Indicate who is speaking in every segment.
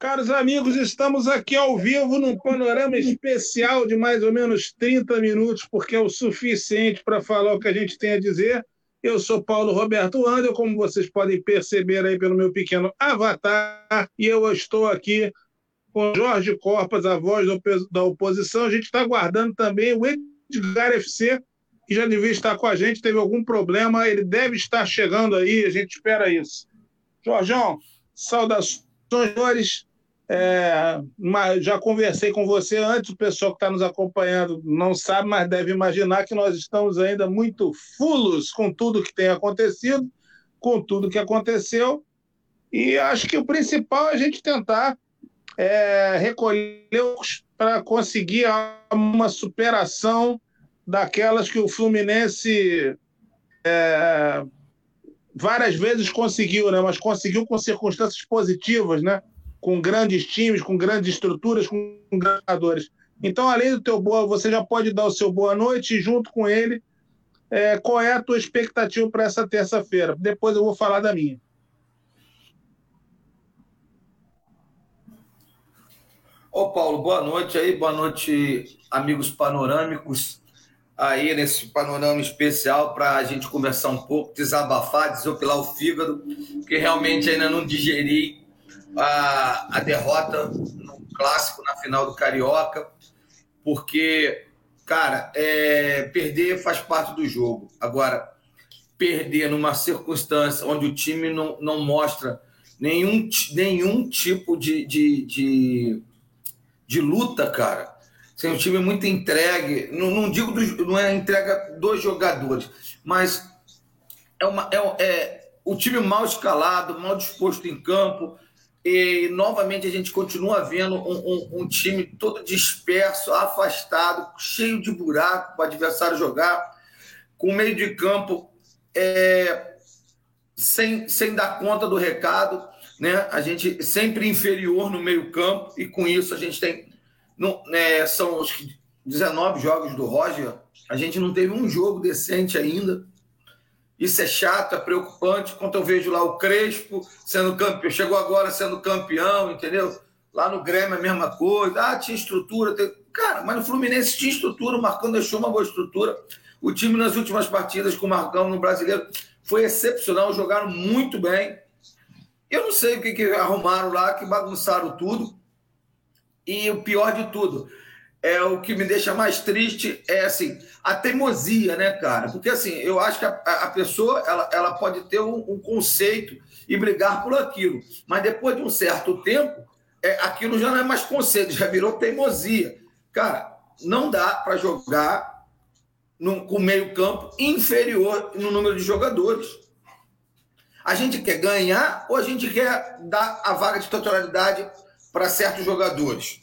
Speaker 1: Caros amigos, estamos aqui ao vivo num panorama especial de mais ou menos 30 minutos, porque é o suficiente para falar o que a gente tem a dizer. Eu sou Paulo Roberto Andel, como vocês podem perceber aí pelo meu pequeno avatar, e eu estou aqui com Jorge Corpas, a voz da oposição. A gente está aguardando também o Edgar FC, que já devia estar com a gente, teve algum problema, ele deve estar chegando aí, a gente espera isso. Jorjão, saudações, senhores. É, já conversei com você antes, o pessoal que está nos acompanhando não sabe, mas deve imaginar que nós estamos ainda muito fulos com tudo que tem acontecido, com tudo que aconteceu, e acho que o principal é a gente tentar é, recolher para conseguir uma superação daquelas que o Fluminense é, várias vezes conseguiu, né? mas conseguiu com circunstâncias positivas, né? Com grandes times, com grandes estruturas, com jogadores. Então, além do teu boa, você já pode dar o seu boa noite e junto com ele, é, qual é a tua expectativa para essa terça-feira? Depois eu vou falar da minha.
Speaker 2: Ô Paulo, boa noite aí, boa noite, amigos panorâmicos, aí nesse panorama especial para a gente conversar um pouco, desabafar, desopilar o fígado, que realmente ainda não digeri a, a derrota no clássico, na final do Carioca, porque, cara, é, perder faz parte do jogo. Agora, perder numa circunstância onde o time não, não mostra nenhum, nenhum tipo de, de, de, de luta, cara. Sem um time muito entregue, não, não digo do, não é entrega dos jogadores, mas é, uma, é, é o time mal escalado, mal disposto em campo, e novamente a gente continua vendo um, um, um, time todo disperso, afastado, cheio de buraco para o adversário jogar, com meio de campo é, sem, sem dar conta do recado, né? A gente sempre inferior no meio campo e com isso a gente tem não, né, são os 19 jogos do Roger, a gente não teve um jogo decente ainda. Isso é chato, é preocupante. Quando eu vejo lá o Crespo sendo campeão, chegou agora sendo campeão, entendeu? Lá no Grêmio é a mesma coisa. Ah, tinha estrutura. Tem... Cara, mas no Fluminense tinha estrutura. O Marcão deixou uma boa estrutura. O time nas últimas partidas com o Marcão no Brasileiro foi excepcional. Jogaram muito bem. Eu não sei o que, que arrumaram lá, que bagunçaram tudo. E o pior de tudo, é o que me deixa mais triste é assim a teimosia, né, cara? Porque assim, eu acho que a, a pessoa ela, ela pode ter um, um, conceito e brigar por aquilo, mas depois de um certo tempo, é, aquilo já não é mais conceito, já virou teimosia. Cara, não dá para jogar no, com meio campo inferior no número de jogadores. A gente quer ganhar ou a gente quer dar a vaga de titularidade para certos jogadores?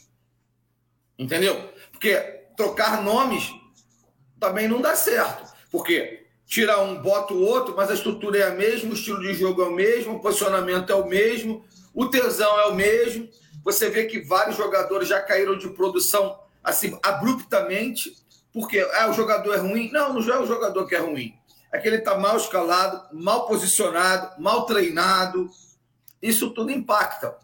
Speaker 2: Entendeu? Porque trocar nomes também não dá certo. Porque tira um, bota o outro, mas a estrutura é a mesma, o estilo de jogo é o mesmo, o posicionamento é o mesmo, o tesão é o mesmo. Você vê que vários jogadores já caíram de produção assim abruptamente, porque ah, o jogador é ruim. Não, não é o jogador que é ruim. É que ele está mal escalado, mal posicionado, mal treinado. Isso tudo impacta.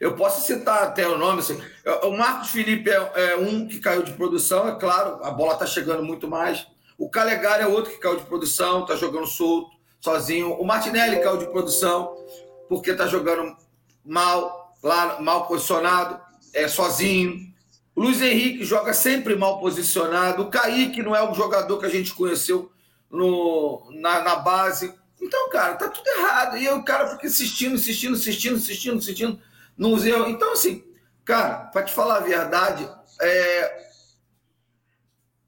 Speaker 2: Eu posso citar até o nome. Assim, o Marcos Felipe é, é um que caiu de produção, é claro, a bola está chegando muito mais. O Calegari é outro que caiu de produção, está jogando solto, sozinho. O Martinelli caiu de produção, porque está jogando mal, lá, mal posicionado, é sozinho. O Luiz Henrique joga sempre mal posicionado. O Kaique não é o jogador que a gente conheceu no, na, na base. Então, cara, tá tudo errado. E o cara fica insistindo, insistindo, insistindo, insistindo, insistindo Então, assim, cara, para te falar a verdade, é...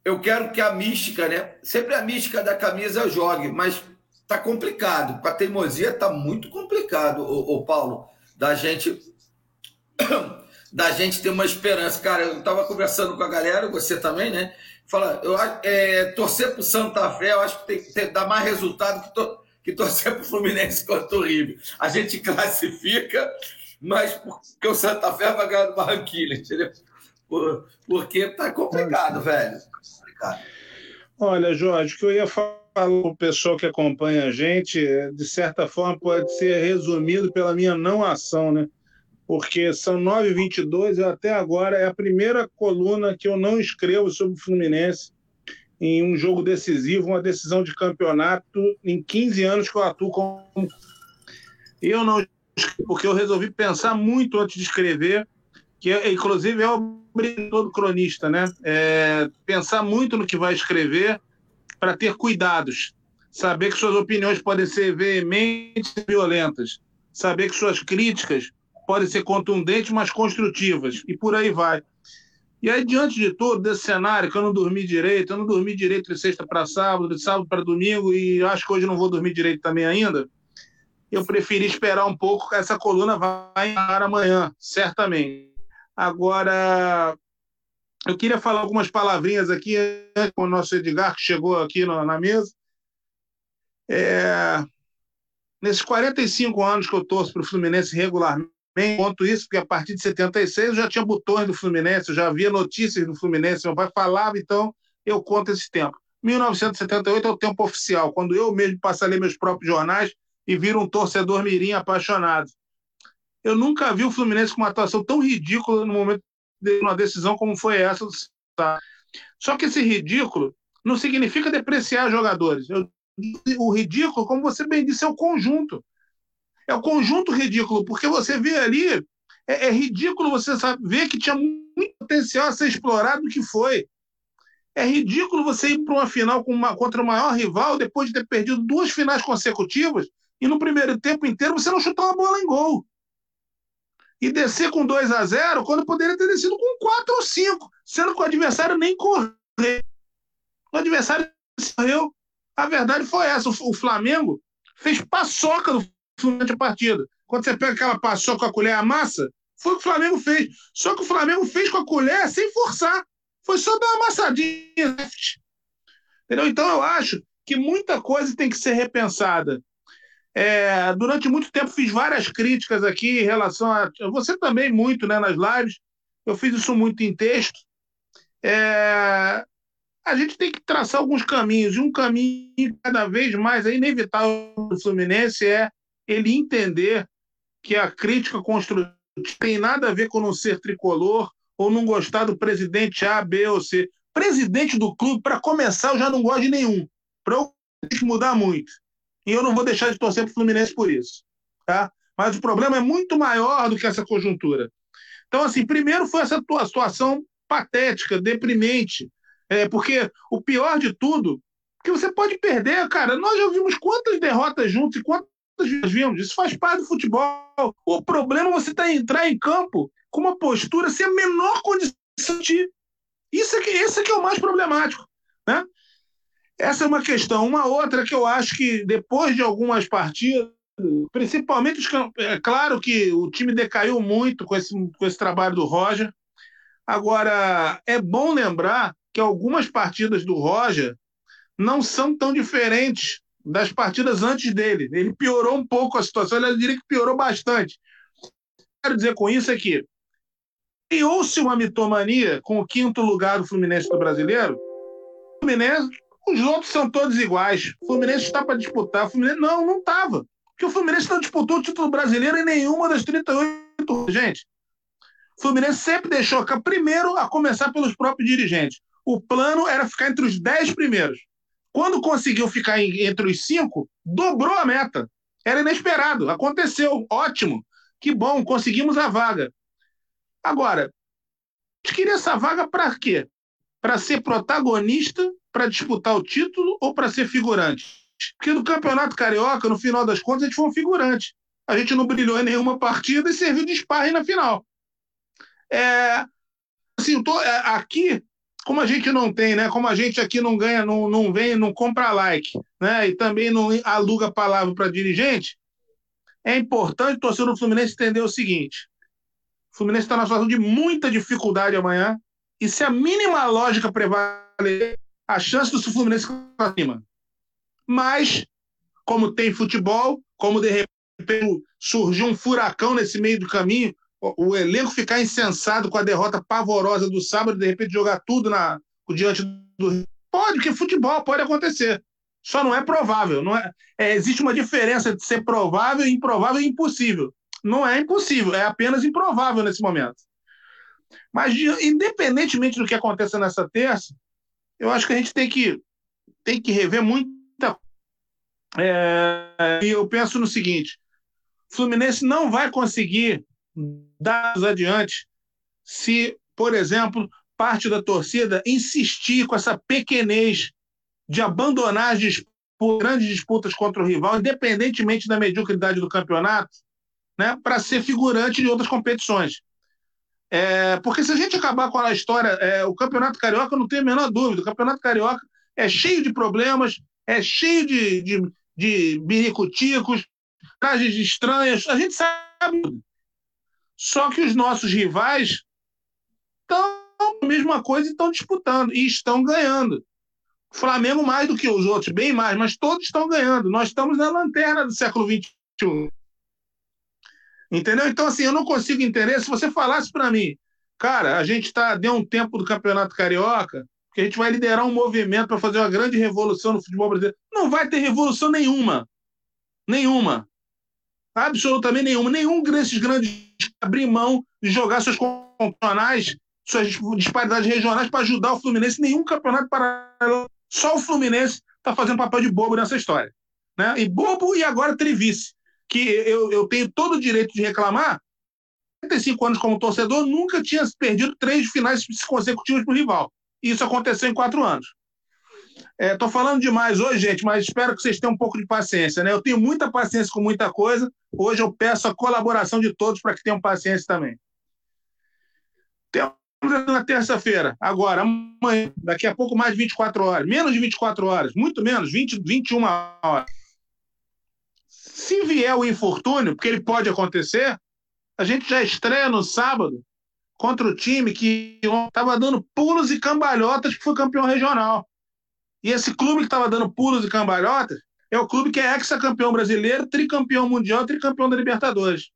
Speaker 2: eu quero que a mística, né? Sempre a mística da camisa jogue, mas tá complicado. Com a teimosia tá muito complicado, o, Paulo, da gente da gente ter uma esperança. Cara, eu estava conversando com a galera, você também, né? Fala, eu é, torcer para Santa Fé, eu acho que tem que dar mais resultado que, to, que torcer para o Fluminense contra o River. A gente classifica mas porque o Santa Fé vai ganhar do Barranquilla, entendeu? Porque tá complicado, velho. complicado.
Speaker 1: Olha, Jorge, o que eu ia falar para o pessoal que acompanha a gente, de certa forma, pode ser resumido pela minha não ação, né? porque são 9h22 e até agora é a primeira coluna que eu não escrevo sobre o Fluminense em um jogo decisivo, uma decisão de campeonato em 15 anos que eu atuo como. Eu não porque eu resolvi pensar muito antes de escrever, que é, inclusive é o todo cronista, né? É pensar muito no que vai escrever para ter cuidados, saber que suas opiniões podem ser veementes e violentas, saber que suas críticas podem ser contundentes, mas construtivas, e por aí vai. E aí, diante de tudo, desse cenário, que eu não dormi direito, eu não dormi direito de sexta para sábado, de sábado para domingo, e acho que hoje não vou dormir direito também ainda, eu preferi esperar um pouco, essa coluna vai ar amanhã, certamente. Agora, eu queria falar algumas palavrinhas aqui com o nosso Edgar, que chegou aqui na mesa. É... Nesses 45 anos que eu torço para o Fluminense regularmente, conto isso, porque a partir de 76 eu já tinha botões do Fluminense, eu já havia notícias do Fluminense, meu pai falava, então eu conto esse tempo. 1978 é o tempo oficial, quando eu mesmo passo a ler meus próprios jornais e viro um torcedor mirim apaixonado. Eu nunca vi o Fluminense com uma atuação tão ridícula no momento de uma decisão como foi essa. Só que esse ridículo não significa depreciar jogadores. Eu, o ridículo, como você bem disse, é o conjunto. É o conjunto ridículo, porque você vê ali, é, é ridículo você sabe, ver que tinha muito potencial a ser explorado do que foi. É ridículo você ir para uma final uma, contra o maior rival depois de ter perdido duas finais consecutivas e no primeiro tempo inteiro você não chutar uma bola em gol. E descer com 2 a 0 quando poderia ter descido com 4 ou 5, sendo que o adversário nem correu. O adversário correu. A verdade foi essa. O Flamengo fez paçoca Fluminense a partida. Quando você pega aquela paçoca com a colher a massa, foi o que o Flamengo fez. Só que o Flamengo fez com a colher sem forçar. Foi só dar uma amassadinha. Entendeu? Então eu acho que muita coisa tem que ser repensada. É, durante muito tempo fiz várias críticas aqui em relação a. Você também, muito, né, nas lives. Eu fiz isso muito em texto. É, a gente tem que traçar alguns caminhos, e um caminho cada vez mais é inevitável do Fluminense é ele entender que a crítica construtiva tem nada a ver com não ser tricolor ou não gostar do presidente A, B ou C. Presidente do clube, para começar, eu já não gosto de nenhum. Para eu mudar muito. E eu não vou deixar de torcer para o Fluminense por isso. Tá? Mas o problema é muito maior do que essa conjuntura. Então, assim, primeiro foi essa situação patética, deprimente. É, porque o pior de tudo, que você pode perder, cara. Nós já vimos quantas derrotas juntos e quantas vimos. Isso faz parte do futebol. O problema é você tá, entrar em campo com uma postura sem a menor condição de. Isso é que, esse é que é o mais problemático. Né? Essa é uma questão. Uma outra que eu acho que depois de algumas partidas, principalmente os é claro que o time decaiu muito com esse, com esse trabalho do Roger. Agora, é bom lembrar que algumas partidas do Roger não são tão diferentes das partidas antes dele. Ele piorou um pouco a situação, eu diria que piorou bastante. Quero dizer com isso é que criou-se uma mitomania com o quinto lugar do Fluminense do brasileiro. O Fluminense os outros são todos iguais. O Fluminense está para disputar. O Fluminense não, não estava. Porque o Fluminense não disputou o título brasileiro em nenhuma das 38. Gente, o Fluminense sempre deixou primeiro a começar pelos próprios dirigentes. O plano era ficar entre os 10 primeiros. Quando conseguiu ficar entre os cinco, dobrou a meta. Era inesperado. Aconteceu. Ótimo. Que bom, conseguimos a vaga. Agora, a gente queria essa vaga para quê? Para ser protagonista para disputar o título ou para ser figurante? Porque no Campeonato Carioca, no final das contas, a gente foi um figurante. A gente não brilhou em nenhuma partida e serviu de sparring na final. É, assim, tô, é, aqui, como a gente não tem, né? Como a gente aqui não ganha, não, não vem, não compra like, né? E também não aluga palavra para dirigente, é importante o torcedor do Fluminense entender o seguinte: o Fluminense está na situação de muita dificuldade amanhã, e se a mínima lógica prevalecer, a chance do Fluminense para cima. Mas, como tem futebol, como de repente surgiu um furacão nesse meio do caminho, o, o elenco ficar insensado com a derrota pavorosa do sábado, de repente jogar tudo na, diante do. Pode, porque futebol pode acontecer. Só não é provável. Não é, é, existe uma diferença de ser provável, improvável e impossível. Não é impossível, é apenas improvável nesse momento. Mas, independentemente do que aconteça nessa terça, eu acho que a gente tem que, tem que rever muita. É, e eu penso no seguinte: Fluminense não vai conseguir dar adiante se, por exemplo, parte da torcida insistir com essa pequenez de abandonar as disputas, grandes disputas contra o rival, independentemente da mediocridade do campeonato, né, para ser figurante de outras competições. É, porque se a gente acabar com a história, é, o Campeonato Carioca, não tem a menor dúvida, o Campeonato Carioca é cheio de problemas, é cheio de, de, de biricuticos, trajes estranhas, a gente sabe. Só que os nossos rivais estão a mesma coisa e estão disputando, e estão ganhando. O Flamengo mais do que os outros, bem mais, mas todos estão ganhando. Nós estamos na lanterna do século XXI. Entendeu? Então, assim, eu não consigo entender. Se você falasse para mim, cara, a gente tá, deu um tempo do Campeonato Carioca, que a gente vai liderar um movimento para fazer uma grande revolução no futebol brasileiro. Não vai ter revolução nenhuma. Nenhuma. Absolutamente nenhuma. Nenhum desses grandes abrir mão de jogar seus campeonatos, suas disparidades regionais para ajudar o Fluminense. Nenhum campeonato paralelo. Só o Fluminense está fazendo papel de bobo nessa história. Né? E bobo e agora trivice que eu, eu tenho todo o direito de reclamar, 35 anos como torcedor, nunca tinha perdido três finais consecutivos para o rival. Isso aconteceu em quatro anos. Estou é, falando demais hoje, gente, mas espero que vocês tenham um pouco de paciência. Né? Eu tenho muita paciência com muita coisa. Hoje eu peço a colaboração de todos para que tenham paciência também. Temos na terça-feira, agora, amanhã, daqui a pouco mais de 24 horas, menos de 24 horas, muito menos, 20, 21 horas. Se vier o infortúnio, porque ele pode acontecer, a gente já estreia no sábado contra o time que estava dando pulos e cambalhotas que foi campeão regional. E esse clube que estava dando pulos e cambalhotas é o clube que é ex-campeão brasileiro, tricampeão mundial, tricampeão da Libertadores.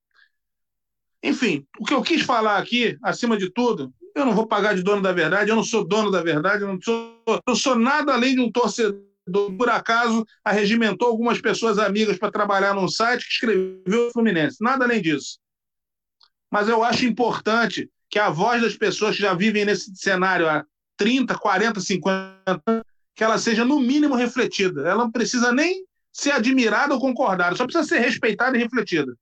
Speaker 1: Enfim, o que eu quis falar aqui, acima de tudo, eu não vou pagar de dono da verdade, eu não sou dono da verdade, eu não sou, eu sou nada além de um torcedor por acaso, arregimentou algumas pessoas amigas para trabalhar num site que escreveu o Fluminense. Nada além disso. Mas eu acho importante que a voz das pessoas que já vivem nesse cenário há 30, 40, 50 que ela seja no mínimo refletida. Ela não precisa nem ser admirada ou concordada, só precisa ser respeitada e refletida.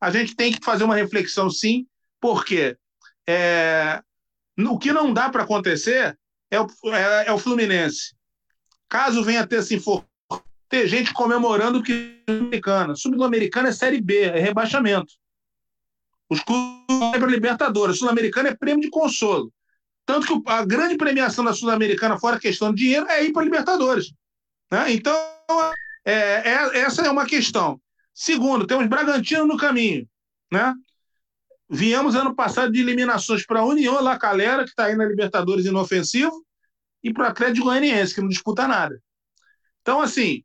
Speaker 1: A gente tem que fazer uma reflexão, sim, porque é, o que não dá para acontecer é o, é, é o Fluminense Caso venha a ter esse infortúnio, ter gente comemorando que Sul-Americana. Sul-Americana é Série B, é rebaixamento. Os clubes para Libertadores. Sul-Americana é prêmio de consolo. Tanto que a grande premiação da Sul-Americana, fora questão de dinheiro, é ir para Libertadores. Né? Então, é, é, essa é uma questão. Segundo, temos Bragantino no caminho. Né? Viemos ano passado de eliminações para a União La Calera, que está aí na Libertadores inofensivo, e para o Atlético Goianiense, que não disputa nada. Então, assim,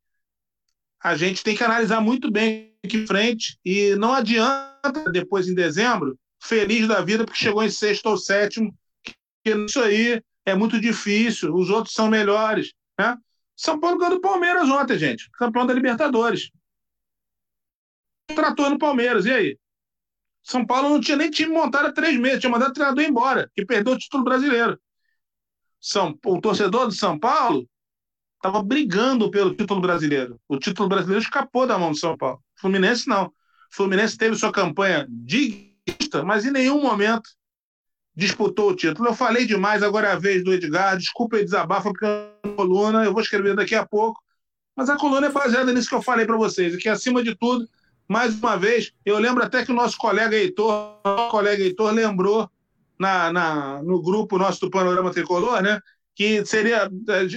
Speaker 1: a gente tem que analisar muito bem aqui em frente e não adianta depois em dezembro, feliz da vida porque chegou em sexto ou sétimo, que isso aí é muito difícil, os outros são melhores, né? São Paulo ganhou do Palmeiras ontem, gente, campeão da Libertadores. Tratou no Palmeiras, e aí? São Paulo não tinha nem time montado há três meses, tinha mandado o treinador embora, que perdeu o título brasileiro. São, o torcedor de São Paulo estava brigando pelo título brasileiro. O título brasileiro escapou da mão do São Paulo. Fluminense não. Fluminense teve sua campanha digna, mas em nenhum momento disputou o título. Eu falei demais, agora é a vez do Edgar. Desculpa o desabafo, porque é coluna, eu vou escrever daqui a pouco. Mas a coluna é baseada nisso que eu falei para vocês, e que acima de tudo, mais uma vez, eu lembro até que o nosso colega Heitor, nosso colega Heitor lembrou na, na, no grupo nosso do Panorama Tricolor, né? Que seria.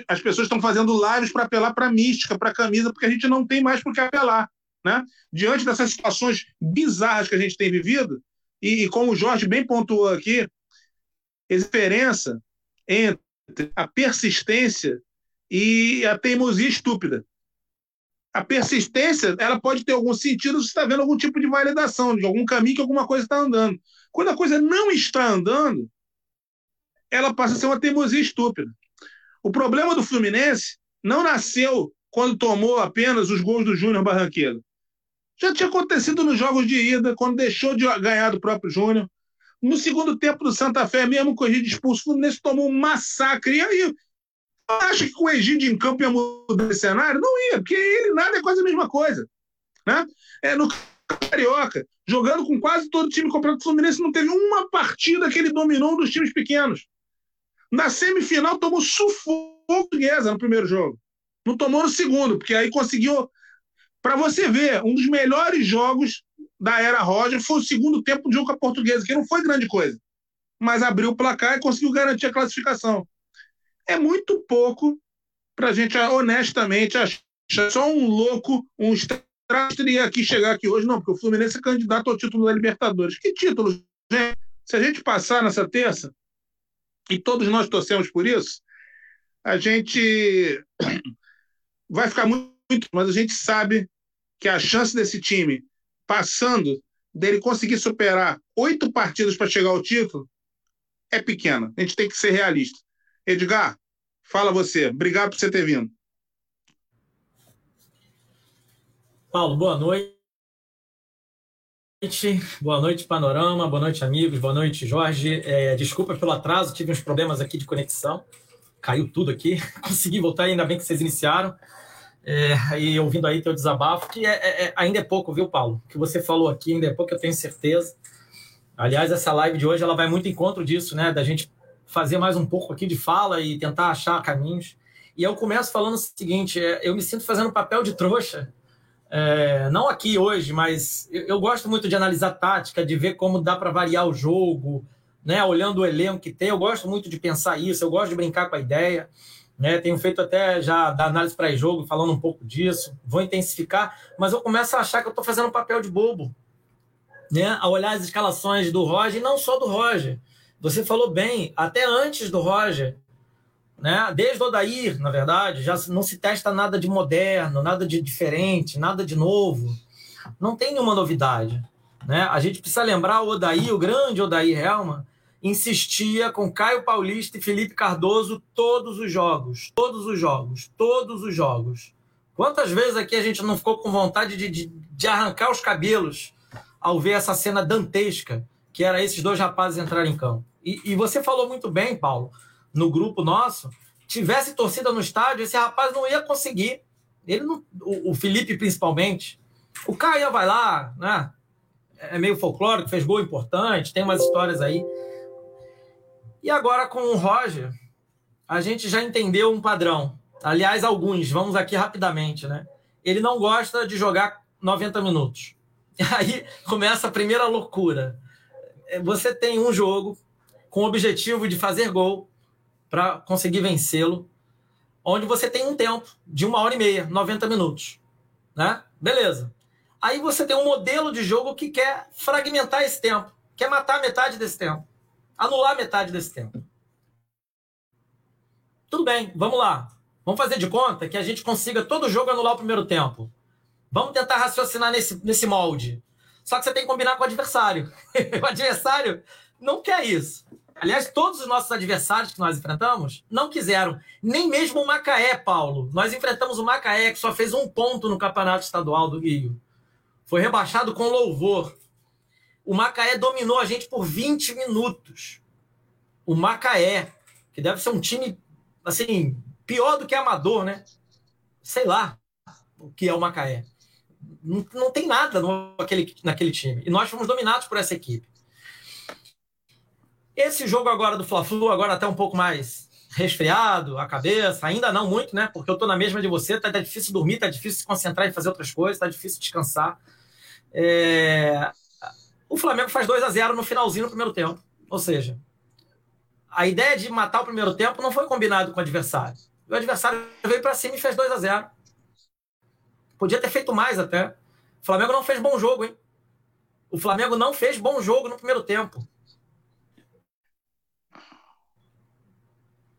Speaker 1: As pessoas estão fazendo lives para apelar para mística, para camisa, porque a gente não tem mais por que apelar. Né? Diante dessas situações bizarras que a gente tem vivido, e, e como o Jorge bem pontuou aqui, a diferença entre a persistência e a teimosia estúpida. A persistência ela pode ter algum sentido se está vendo algum tipo de validação, de algum caminho que alguma coisa está andando. Quando a coisa não está andando, ela passa a ser uma teimosia estúpida. O problema do Fluminense não nasceu quando tomou apenas os gols do Júnior Barranqueiro. Já tinha acontecido nos jogos de ida, quando deixou de ganhar do próprio Júnior. No segundo tempo do Santa Fé, mesmo com o Egídio expulso, o Fluminense tomou um massacre. E aí, acha que com o Egídio em campo ia mudar esse cenário? Não ia, porque ele nada é quase a mesma coisa. Né? É, no Carioca, jogando com quase todo o time completo do Fluminense, não teve uma partida que ele dominou dos times pequenos. Na semifinal, tomou sufoco portuguesa no primeiro jogo. Não tomou no segundo, porque aí conseguiu. Para você ver, um dos melhores jogos da era Roger foi o segundo tempo de jogo com a portuguesa, que não foi grande coisa. Mas abriu o placar e conseguiu garantir a classificação. É muito pouco para a gente, honestamente, achar só um louco, um teria aqui chegar aqui hoje, não, porque o Fluminense é candidato ao título da Libertadores. Que título, gente? Se a gente passar nessa terça, e todos nós torcemos por isso, a gente vai ficar muito, mas a gente sabe que a chance desse time passando, dele conseguir superar oito partidas para chegar ao título, é pequena. A gente tem que ser realista. Edgar, fala você. Obrigado por você ter vindo.
Speaker 3: Paulo, boa noite. Boa noite, Panorama. Boa noite, amigos. Boa noite, Jorge. É, desculpa pelo atraso, tive uns problemas aqui de conexão. Caiu tudo aqui. Consegui voltar, ainda bem que vocês iniciaram. É, e ouvindo aí teu desabafo, que é, é, é, ainda é pouco, viu, Paulo? O que você falou aqui ainda é pouco, eu tenho certeza. Aliás, essa live de hoje ela vai muito em encontro disso, né? Da gente fazer mais um pouco aqui de fala e tentar achar caminhos. E eu começo falando o seguinte: é, eu me sinto fazendo papel de trouxa é, não aqui hoje, mas eu, eu, gosto muito de analisar tática, de ver como dá para variar o jogo, né? Olhando o elenco que tem, eu gosto muito de pensar isso, eu gosto de brincar com a ideia. Né? Tenho feito até já da análise para jogo, falando um pouco disso, vou intensificar, mas eu começo a achar que eu estou fazendo um papel de bobo, né? A olhar as escalações do Roger, e não só do Roger. Você falou bem, até antes do Roger, né? Desde o Odair, na verdade, já não se testa nada de moderno, nada de diferente, nada de novo. Não tem nenhuma novidade. Né? A gente precisa lembrar o Odair, o grande Odair Helman, insistia com Caio Paulista e Felipe Cardoso todos os jogos, todos os jogos, todos os jogos. Quantas vezes aqui a gente não ficou com vontade de, de, de arrancar os cabelos ao ver essa cena dantesca, que era esses dois rapazes entrarem em campo? E, e você falou muito bem, Paulo, no grupo nosso, tivesse torcida no estádio, esse rapaz não ia conseguir. Ele não, o, o Felipe principalmente. O Caio vai lá, né? É meio folclórico, fez gol importante, tem umas histórias aí. E agora com o Roger, a gente já entendeu um padrão. Aliás, alguns, vamos aqui rapidamente, né? Ele não gosta de jogar 90 minutos. Aí começa a primeira loucura. Você tem um jogo com o objetivo de fazer gol, para conseguir vencê-lo, onde você tem um tempo de uma hora e meia, 90 minutos. Né? Beleza. Aí você tem um modelo de jogo que quer fragmentar esse tempo, quer matar metade desse tempo, anular metade desse tempo. Tudo bem, vamos lá. Vamos fazer de conta que a gente consiga todo jogo anular o primeiro tempo. Vamos tentar raciocinar nesse, nesse molde. Só que você tem que combinar com o adversário. o adversário não quer isso. Aliás, todos os nossos adversários que nós enfrentamos não quiseram. Nem mesmo o Macaé, Paulo. Nós enfrentamos o Macaé, que só fez um ponto no Campeonato Estadual do Rio. Foi rebaixado com louvor. O Macaé dominou a gente por 20 minutos. O Macaé, que deve ser um time, assim, pior do que amador, né? Sei lá o que é o Macaé. Não, não tem nada no, naquele, naquele time. E nós fomos dominados por essa equipe. Esse jogo agora do Fla-Flu, agora até um pouco mais resfriado, a cabeça, ainda não muito, né? Porque eu tô na mesma de você, tá, difícil dormir, tá difícil se concentrar e fazer outras coisas, tá difícil descansar. É... O Flamengo faz 2 a 0 no finalzinho do primeiro tempo. Ou seja, a ideia de matar o primeiro tempo não foi combinado com o adversário. O adversário veio para cima e fez 2 a 0 Podia ter feito mais até. O Flamengo não fez bom jogo, hein? O Flamengo não fez bom jogo no primeiro tempo.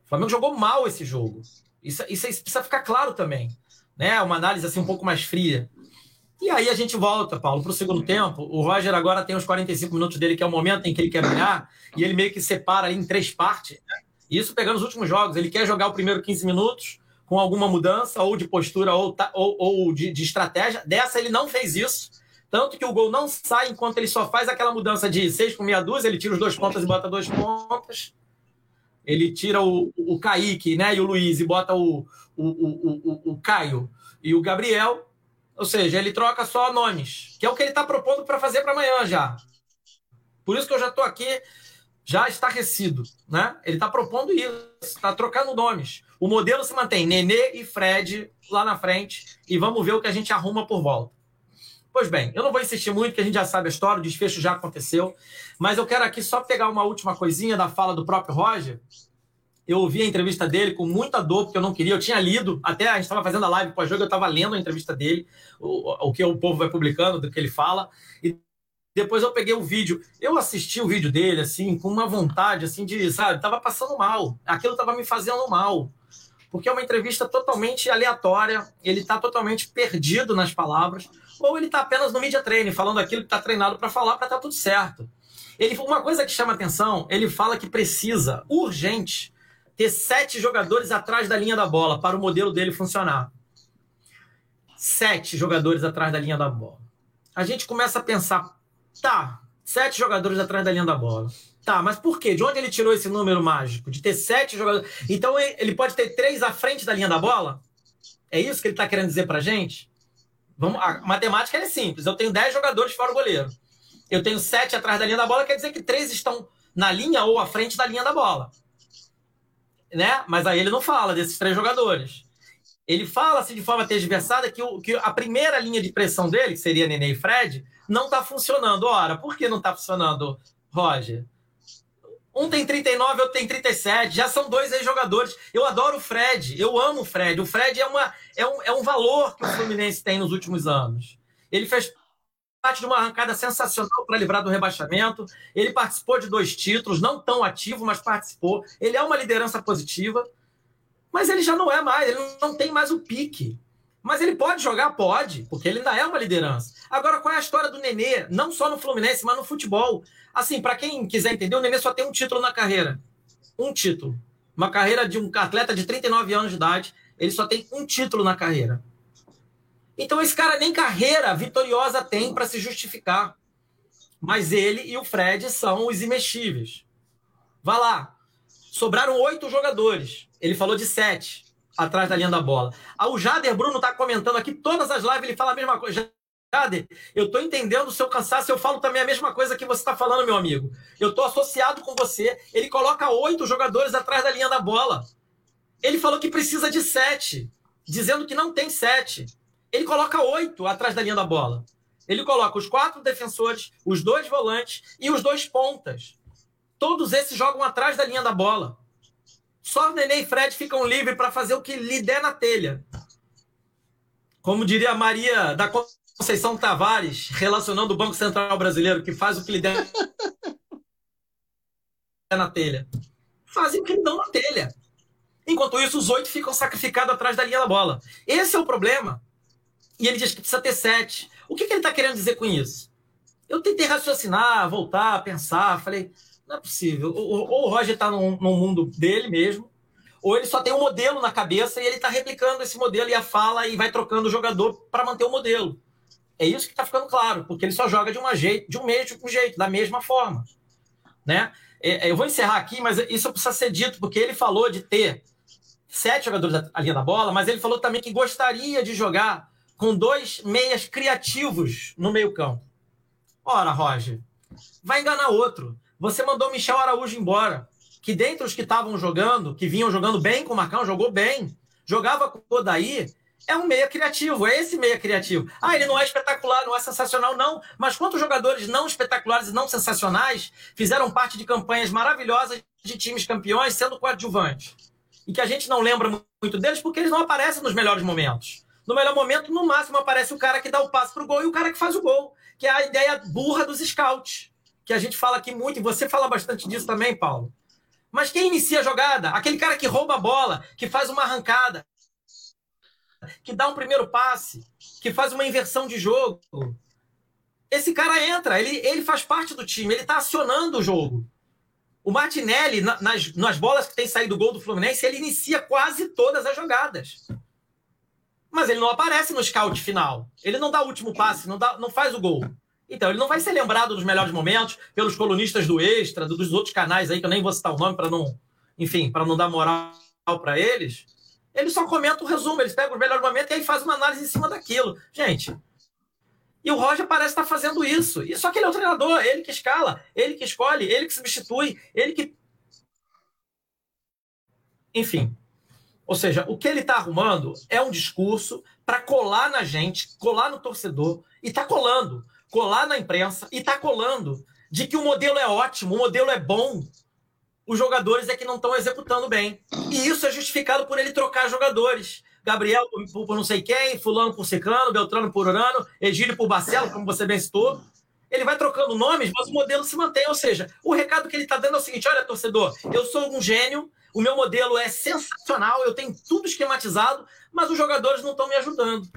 Speaker 3: O Flamengo jogou mal esse jogo. Isso, isso precisa ficar claro também. Né? Uma análise assim um pouco mais fria. E aí a gente volta, Paulo, para o segundo tempo. O Roger agora tem os 45 minutos dele, que é o momento em que ele quer ganhar, e ele meio que separa em três partes. Né? Isso pegando os últimos jogos. Ele quer jogar o primeiro 15 minutos com alguma mudança, ou de postura, ou, ou, ou de, de, estratégia. Dessa ele não fez isso. Tanto que o gol não sai enquanto ele só faz aquela mudança de seis com meia dúzia, ele tira os dois pontas e bota dois pontas. Ele tira o, o Kaique né, e o Luiz e bota o, o, o, o, o Caio e o Gabriel. Ou seja, ele troca só nomes, que é o que ele está propondo para fazer para amanhã já. Por isso que eu já estou aqui já estarrecido. Né? Ele está propondo isso, está trocando nomes. O modelo se mantém Nenê e Fred lá na frente e vamos ver o que a gente arruma por volta. Pois bem, eu não vou insistir muito, que a gente já sabe a história, o desfecho já aconteceu, mas eu quero aqui só pegar uma última coisinha da fala do próprio Roger. Eu ouvi a entrevista dele com muita dor, porque eu não queria, eu tinha lido, até a gente estava fazendo a live pós-jogo, eu estava lendo a entrevista dele, o, o que o povo vai publicando, do que ele fala, e depois eu peguei o vídeo. Eu assisti o vídeo dele, assim, com uma vontade, assim, de, sabe, tava passando mal. Aquilo tava me fazendo mal. Porque é uma entrevista totalmente aleatória, ele tá totalmente perdido nas palavras ou ele está apenas no media training, falando aquilo que está treinado para falar para estar tá tudo certo. Ele, uma coisa que chama atenção, ele fala que precisa, urgente, ter sete jogadores atrás da linha da bola para o modelo dele funcionar. Sete jogadores atrás da linha da bola. A gente começa a pensar, tá, sete jogadores atrás da linha da bola. Tá, mas por quê? De onde ele tirou esse número mágico? De ter sete jogadores. Então ele pode ter três à frente da linha da bola? É isso que ele está querendo dizer para gente? Vamos, a matemática é simples. Eu tenho 10 jogadores fora o goleiro. Eu tenho 7 atrás da linha da bola, quer dizer que 3 estão na linha ou à frente da linha da bola. Né? Mas aí ele não fala desses três jogadores. Ele fala assim de forma tergiversada que, o, que a primeira linha de pressão dele, que seria Nenê e Fred, não está funcionando. Ora, por que não está funcionando, Roger? Um tem 39, outro tem 37. Já são dois ex-jogadores. Eu adoro o Fred. Eu amo o Fred. O Fred é, uma, é, um, é um valor que o Fluminense tem nos últimos anos. Ele fez parte de uma arrancada sensacional para livrar do rebaixamento. Ele participou de dois títulos, não tão ativo, mas participou. Ele é uma liderança positiva. Mas ele já não é mais. Ele não tem mais o pique. Mas ele pode jogar? Pode, porque ele ainda é uma liderança. Agora, qual é a história do Nenê? Não só no Fluminense, mas no futebol. Assim, para quem quiser entender, o Nenê só tem um título na carreira. Um título. Uma carreira de um atleta de 39 anos de idade, ele só tem um título na carreira. Então esse cara nem carreira vitoriosa tem para se justificar. Mas ele e o Fred são os imexíveis. Vá lá. Sobraram oito jogadores. Ele falou de sete atrás da linha da bola. Ah, o Jader Bruno está comentando aqui todas as lives, ele fala a mesma coisa. Jader, eu estou entendendo o seu cansaço, eu falo também a mesma coisa que você está falando, meu amigo. Eu estou associado com você. Ele coloca oito jogadores atrás da linha da bola. Ele falou que precisa de sete, dizendo que não tem sete. Ele coloca oito atrás da linha da bola. Ele coloca os quatro defensores, os dois volantes e os dois pontas. Todos esses jogam atrás da linha da bola. Só Nenê e Fred ficam livres para fazer o que lhe der na telha. Como diria Maria da Conceição Tavares, relacionando o Banco Central Brasileiro, que faz o que lhe der na telha. Fazem o que lhe dão na telha. Enquanto isso, os oito ficam sacrificados atrás da linha da bola. Esse é o problema. E ele diz que precisa ter sete. O que, que ele está querendo dizer com isso? Eu tentei raciocinar, voltar, pensar. Falei, não é possível. Ou, ou o Roger está no, no mundo dele mesmo, ou ele só tem um modelo na cabeça e ele está replicando esse modelo e a fala e vai trocando o jogador para manter o modelo. É isso que está ficando claro, porque ele só joga de, uma jeito, de um mesmo jeito, da mesma forma. Né? É, é, eu vou encerrar aqui, mas isso precisa ser dito, porque ele falou de ter sete jogadores ali na bola, mas ele falou também que gostaria de jogar com dois meias criativos no meio-campo. Ora, Roger, vai enganar outro. Você mandou Michel Araújo embora, que dentre os que estavam jogando, que vinham jogando bem com o Marcão, jogou bem, jogava com o Odaí, é um meia criativo, é esse meia criativo. Ah, ele não é espetacular, não é sensacional, não. Mas quantos jogadores não espetaculares e não sensacionais fizeram parte de campanhas maravilhosas de times campeões sendo coadjuvantes? E que a gente não lembra muito deles porque eles não aparecem nos melhores momentos. No melhor momento, no máximo, aparece o cara que dá o passe para o gol e o cara que faz o gol, que é a ideia burra dos scouts, que a gente fala aqui muito, e você fala bastante disso também, Paulo. Mas quem inicia a jogada? Aquele cara que rouba a bola, que faz uma arrancada, que dá um primeiro passe, que faz uma inversão de jogo. Esse cara entra, ele, ele faz parte do time, ele está acionando o jogo. O Martinelli, nas, nas bolas que tem saído do gol do Fluminense, ele inicia quase todas as jogadas. mas ele não aparece no scout final. Ele não dá o último passe, não, dá, não faz o gol. Então, ele não vai ser lembrado dos melhores momentos pelos colunistas do Extra, dos outros canais aí, que eu nem vou citar o nome para não, enfim, para não dar moral para eles. Ele só comenta o resumo, eles pegam os melhores momentos e aí faz uma análise em cima daquilo. Gente, e o Roger parece estar fazendo isso. E só que ele é o treinador, ele que escala, ele que escolhe, ele que substitui, ele que. Enfim. Ou seja, o que ele está arrumando é um discurso para colar na gente, colar no torcedor, e está colando colar na imprensa e tá colando de que o modelo é ótimo, o modelo é bom. Os jogadores é que não estão executando bem. E isso é justificado por ele trocar jogadores. Gabriel por, por não sei quem, fulano por ciclano, Beltrano por urano, Egílio por Barcelo, como você bem citou. Ele vai trocando nomes, mas o modelo se mantém. Ou seja, o recado que ele está dando é o seguinte: olha, torcedor, eu sou um gênio, o meu modelo é sensacional, eu tenho tudo esquematizado, mas os jogadores não estão me ajudando.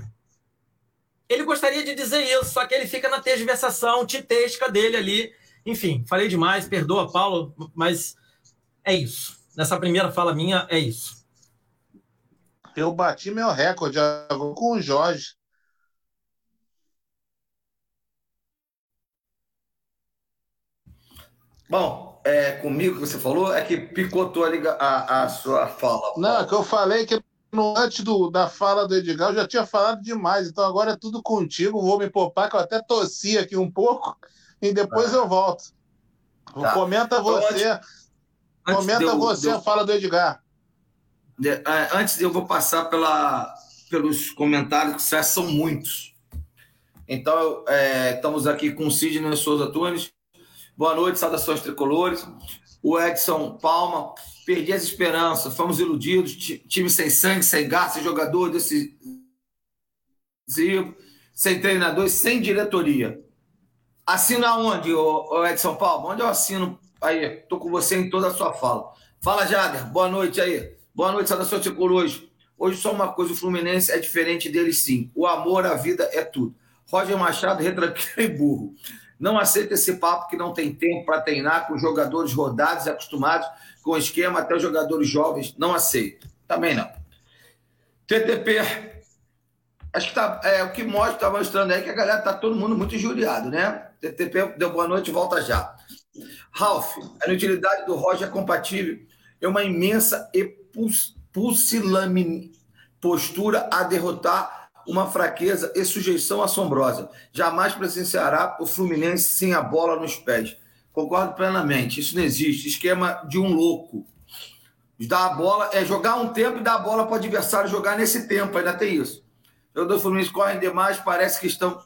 Speaker 3: Ele gostaria de dizer isso, só que ele fica na tergiversação titesca dele ali. Enfim, falei demais, perdoa, Paulo, mas é isso. Nessa primeira fala minha, é isso.
Speaker 1: Eu bati meu recorde com o Jorge.
Speaker 2: Bom, é, comigo que você falou é que picotou a, a, a sua fala.
Speaker 1: Não, é que eu falei que antes do, da fala do Edgar, eu já tinha falado demais, então agora é tudo contigo. Vou me poupar, que eu até tossi aqui um pouco, e depois ah. eu volto. Tá. Comenta então, você. Antes, comenta antes você a fala do Edgar.
Speaker 2: Uh, antes eu vou passar pela, pelos comentários, que são muitos. Então, é, estamos aqui com o Sidney Souza Tunes. Boa noite, saudações tricolores. O Edson Palma perdi as esperanças, fomos iludidos, time sem sangue, sem gasto, sem jogador decisivo, sem treinador, sem diretoria. Assina aonde, Edson Paulo? Onde eu assino? Aí, tô com você em toda a sua fala. Fala, Jader. Boa noite aí. Boa noite, saudações tricolores. Hoje só uma coisa, o Fluminense é diferente dele sim. O amor à vida é tudo. Roger Machado, retranqueiro e burro. Não aceita esse papo que não tem tempo para treinar com jogadores rodados e acostumados com esquema, até os jogadores jovens não aceitam. Também não. TTP, acho que tá, é, o que mostra, está mostrando aí que a galera tá todo mundo muito injuriado, né? TTP deu boa noite, volta já. Ralph, a inutilidade do Roger é compatível, é uma imensa e pusilâmine postura a derrotar uma fraqueza e sujeição assombrosa. Jamais presenciará o Fluminense sem a bola nos pés. Concordo plenamente. Isso não existe. Esquema de um louco. Dar a bola é jogar um tempo e dar a bola para o adversário jogar nesse tempo. Ainda tem isso. Os jogadores Fluminense correm demais, parece que estão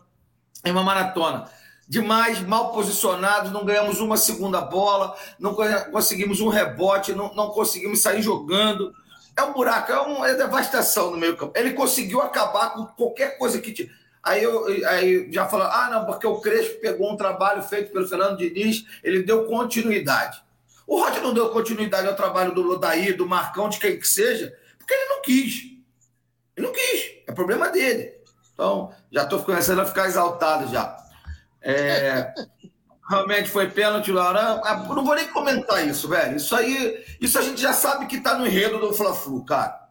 Speaker 2: em uma maratona. Demais, mal posicionados, não ganhamos uma segunda bola, não conseguimos um rebote, não, não conseguimos sair jogando. É um buraco, é uma é devastação no meio campo. Ele conseguiu acabar com qualquer coisa que tinha. Aí, eu, aí já falou, ah, não, porque o Crespo pegou um trabalho feito pelo Fernando Diniz, ele deu continuidade. O Roger não deu continuidade ao trabalho do Lodaí, do Marcão, de quem que seja, porque ele não quis. Ele não quis. É problema dele. Então, já estou começando a ficar exaltado já. É, realmente foi pênalti, Laran. Ah, não vou nem comentar isso, velho. Isso aí, isso a gente já sabe que está no enredo do Fla-Flu, cara.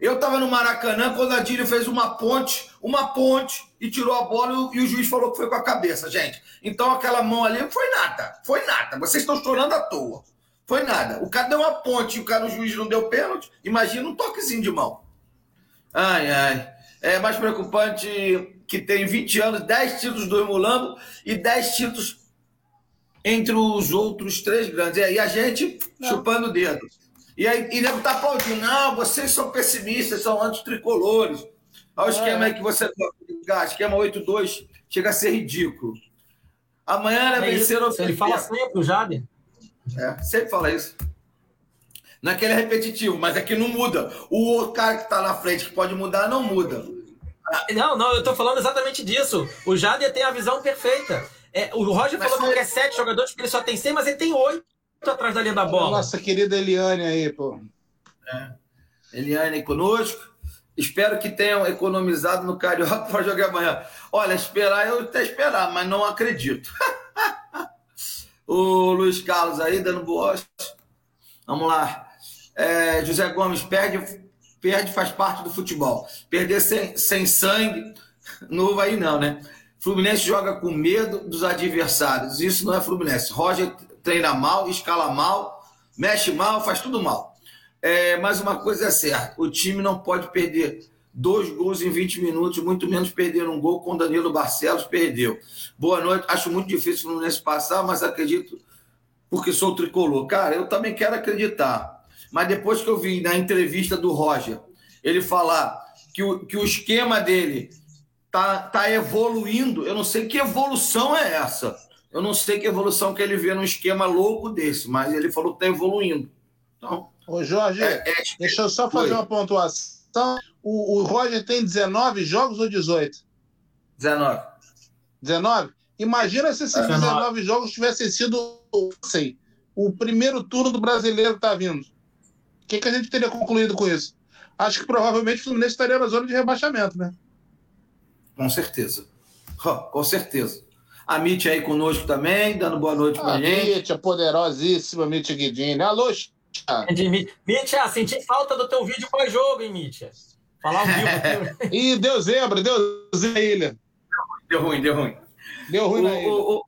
Speaker 2: Eu estava no Maracanã quando a Dílio fez uma ponte, uma ponte, e tirou a bola e o juiz falou que foi com a cabeça, gente. Então aquela mão ali foi nada. Foi nada. Vocês estão chorando à toa. Foi nada. O cara deu uma ponte e o cara, o juiz não deu pênalti. Imagina um toquezinho de mão. Ai, ai. É mais preocupante que tem 20 anos, 10 títulos do Emulambo e 10 títulos entre os outros três grandes. E aí a gente não. chupando o dedo. E aí e nego tá aplaudindo. Não, vocês são pessimistas, são antitricolores. Olha o é. esquema aí que você ligar, esquema 8-2, chega a ser ridículo. Amanhã é vencer
Speaker 3: o Ele fala sempre, o Jade.
Speaker 2: É, sempre fala isso. Não é que ele é repetitivo, mas é que não muda. O cara que está na frente, que pode mudar, não muda.
Speaker 3: Não, não, eu estou falando exatamente disso. O Jader tem a visão perfeita. É, o Roger mas falou que quer sete jogadores, porque ele só tem seis, mas ele tem oito atrás da linha da bola.
Speaker 1: Nossa querida Eliane aí, pô.
Speaker 2: É. Eliane aí conosco. Espero que tenham economizado no Carioca para jogar amanhã. Olha, esperar eu até esperar, mas não acredito. o Luiz Carlos aí dando boas. Vamos lá. É, José Gomes perde, perde faz parte do futebol. Perder sem, sem sangue, novo aí não, né? Fluminense joga com medo dos adversários. Isso não é Fluminense. Roger treina mal, escala mal, mexe mal, faz tudo mal. É, mas uma coisa é certa: o time não pode perder dois gols em 20 minutos, muito menos perder um gol com Danilo Barcelos, perdeu. Boa noite. Acho muito difícil o Fluminense passar, mas acredito porque sou tricolor. Cara, eu também quero acreditar. Mas depois que eu vi na entrevista do Roger, ele falar que o, que o esquema dele tá, tá evoluindo, eu não sei que evolução é essa. Eu não sei que evolução que ele vê num esquema louco desse, mas ele falou que tá evoluindo. Então,
Speaker 1: Ô, Jorge, é, é, deixa eu só fazer foi. uma pontuação. O, o Roger tem 19 jogos ou 18?
Speaker 2: 19.
Speaker 1: 19? Imagina se esses 19, 19 jogos tivessem sido sei, o primeiro turno do brasileiro está vindo. O que, que a gente teria concluído com isso? Acho que provavelmente o Fluminense estaria na zona de rebaixamento, né?
Speaker 2: Com certeza. com certeza. A Mitch aí conosco também, dando boa noite para a gente.
Speaker 1: Mitch, a poderosíssima Mitch Guidini. Alô,
Speaker 3: Mitch, senti falta do teu vídeo pós-jogo, hein, Mitch? Falar ao vivo
Speaker 1: aqui. Ih, deu zebra, deu zebra ilha.
Speaker 2: Deu ruim, deu ruim.
Speaker 1: Deu ruim o, na ilha. O,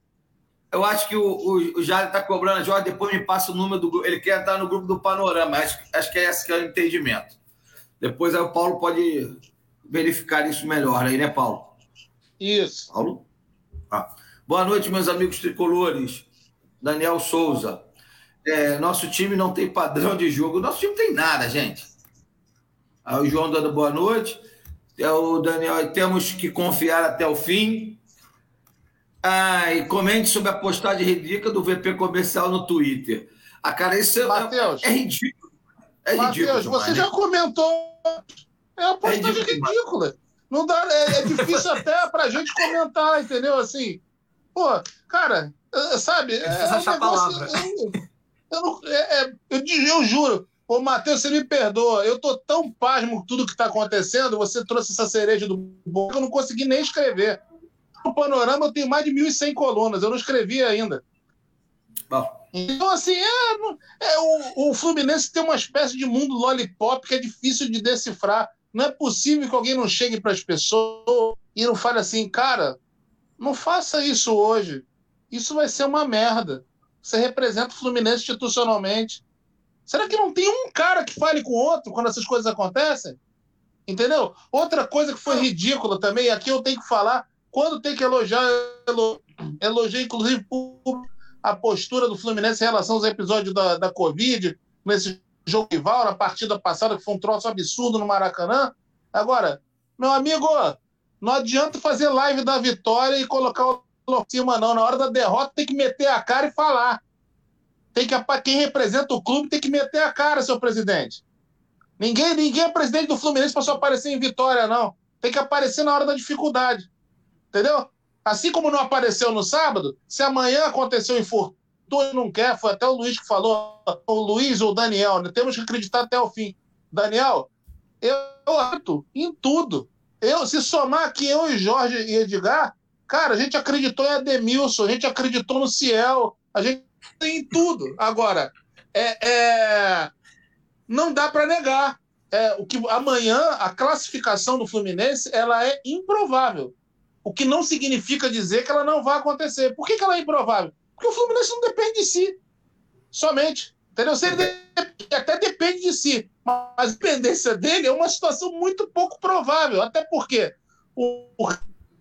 Speaker 2: eu acho que o, o, o Jário está cobrando a Jorge, depois me passa o número do grupo. Ele quer entrar no grupo do Panorama. Acho, acho que é esse que é o entendimento. Depois aí o Paulo pode verificar isso melhor aí, né, Paulo?
Speaker 1: Isso.
Speaker 2: Paulo? Ah. Boa noite, meus amigos tricolores. Daniel Souza. É, nosso time não tem padrão de jogo. Nosso time tem nada, gente. Aí o João dando boa noite. É o Daniel, temos que confiar até o fim. Ah, e comente sobre a postagem ridícula do VP comercial no Twitter. A cara, isso é,
Speaker 1: Mateus,
Speaker 2: é, ridículo. É
Speaker 1: Matheus, você né? já comentou. É uma postagem é ridícula. Não dá, é, é difícil até pra gente comentar, entendeu? Assim, pô, cara, sabe? É, é um negócio, eu, eu, não, é, é, eu, eu juro, Ô, Matheus, você me perdoa. Eu tô tão pasmo com tudo que tá acontecendo. Você trouxe essa cereja do bolo que eu não consegui nem escrever no Panorama eu tenho mais de 1.100 colunas, eu não escrevi ainda. Bom. Então, assim, é, é o, o, Fluminense tem uma espécie de mundo lollipop que é difícil de decifrar. Não é possível que alguém não chegue para as pessoas e não fale assim, cara, não faça isso hoje. Isso vai ser uma merda. Você representa o Fluminense institucionalmente. Será que não tem um cara que fale com o outro quando essas coisas acontecem? Entendeu? Outra coisa que foi ridícula também, aqui eu tenho que falar, quando tem que elogiar, elogia inclusive a postura do Fluminense em relação aos episódios da, da Covid, nesse jogo rival, na partida passada, que foi um troço absurdo no Maracanã. Agora, meu amigo, não adianta fazer live da vitória e colocar o em cima, não. Na hora da derrota tem que meter a cara e falar. Tem que, quem representa o clube tem que meter a cara, seu presidente. Ninguém, ninguém é presidente do Fluminense para só aparecer em vitória, não. Tem que aparecer na hora da dificuldade. Entendeu? Assim como não apareceu no sábado, se amanhã aconteceu infortúnio, não quer, foi até o Luiz que falou, o Luiz ou o Daniel, né? temos que acreditar até o fim. Daniel, eu acredito em tudo. Eu, se somar aqui eu e Jorge e Edgar, cara, a gente acreditou em Ademilson, a gente acreditou no Ciel, a gente em tudo. Agora, é, é não dá para negar. É, o que amanhã a classificação do Fluminense ela é improvável. O que não significa dizer que ela não vai acontecer. Por que, que ela é improvável? Porque o Fluminense não depende de si. Somente. Entendeu? Se ele até depende de si. Mas a dependência dele é uma situação muito pouco provável. Até porque o,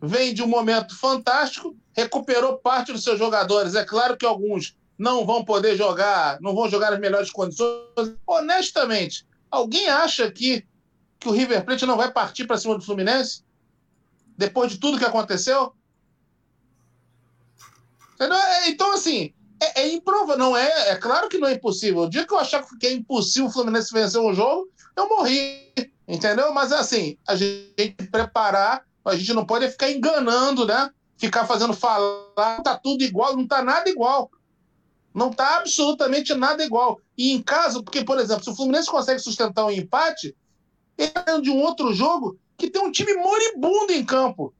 Speaker 1: vem de um momento fantástico, recuperou parte dos seus jogadores. É claro que alguns não vão poder jogar, não vão jogar nas melhores condições. Honestamente, alguém acha aqui que o River Plate não vai partir para cima do Fluminense? depois de tudo que aconteceu? É, então, assim, é, é improvável. Não é, é claro que não é impossível. O dia que eu achar que é impossível o Fluminense vencer um jogo, eu morri. Entendeu? Mas assim, a gente preparar, a gente não pode ficar enganando, né? Ficar fazendo falar, tá tudo igual, não tá nada igual. Não tá absolutamente nada igual. E em caso, porque, por exemplo, se o Fluminense consegue sustentar um empate, ele tá de um outro jogo, que tem um time moribundo em campo,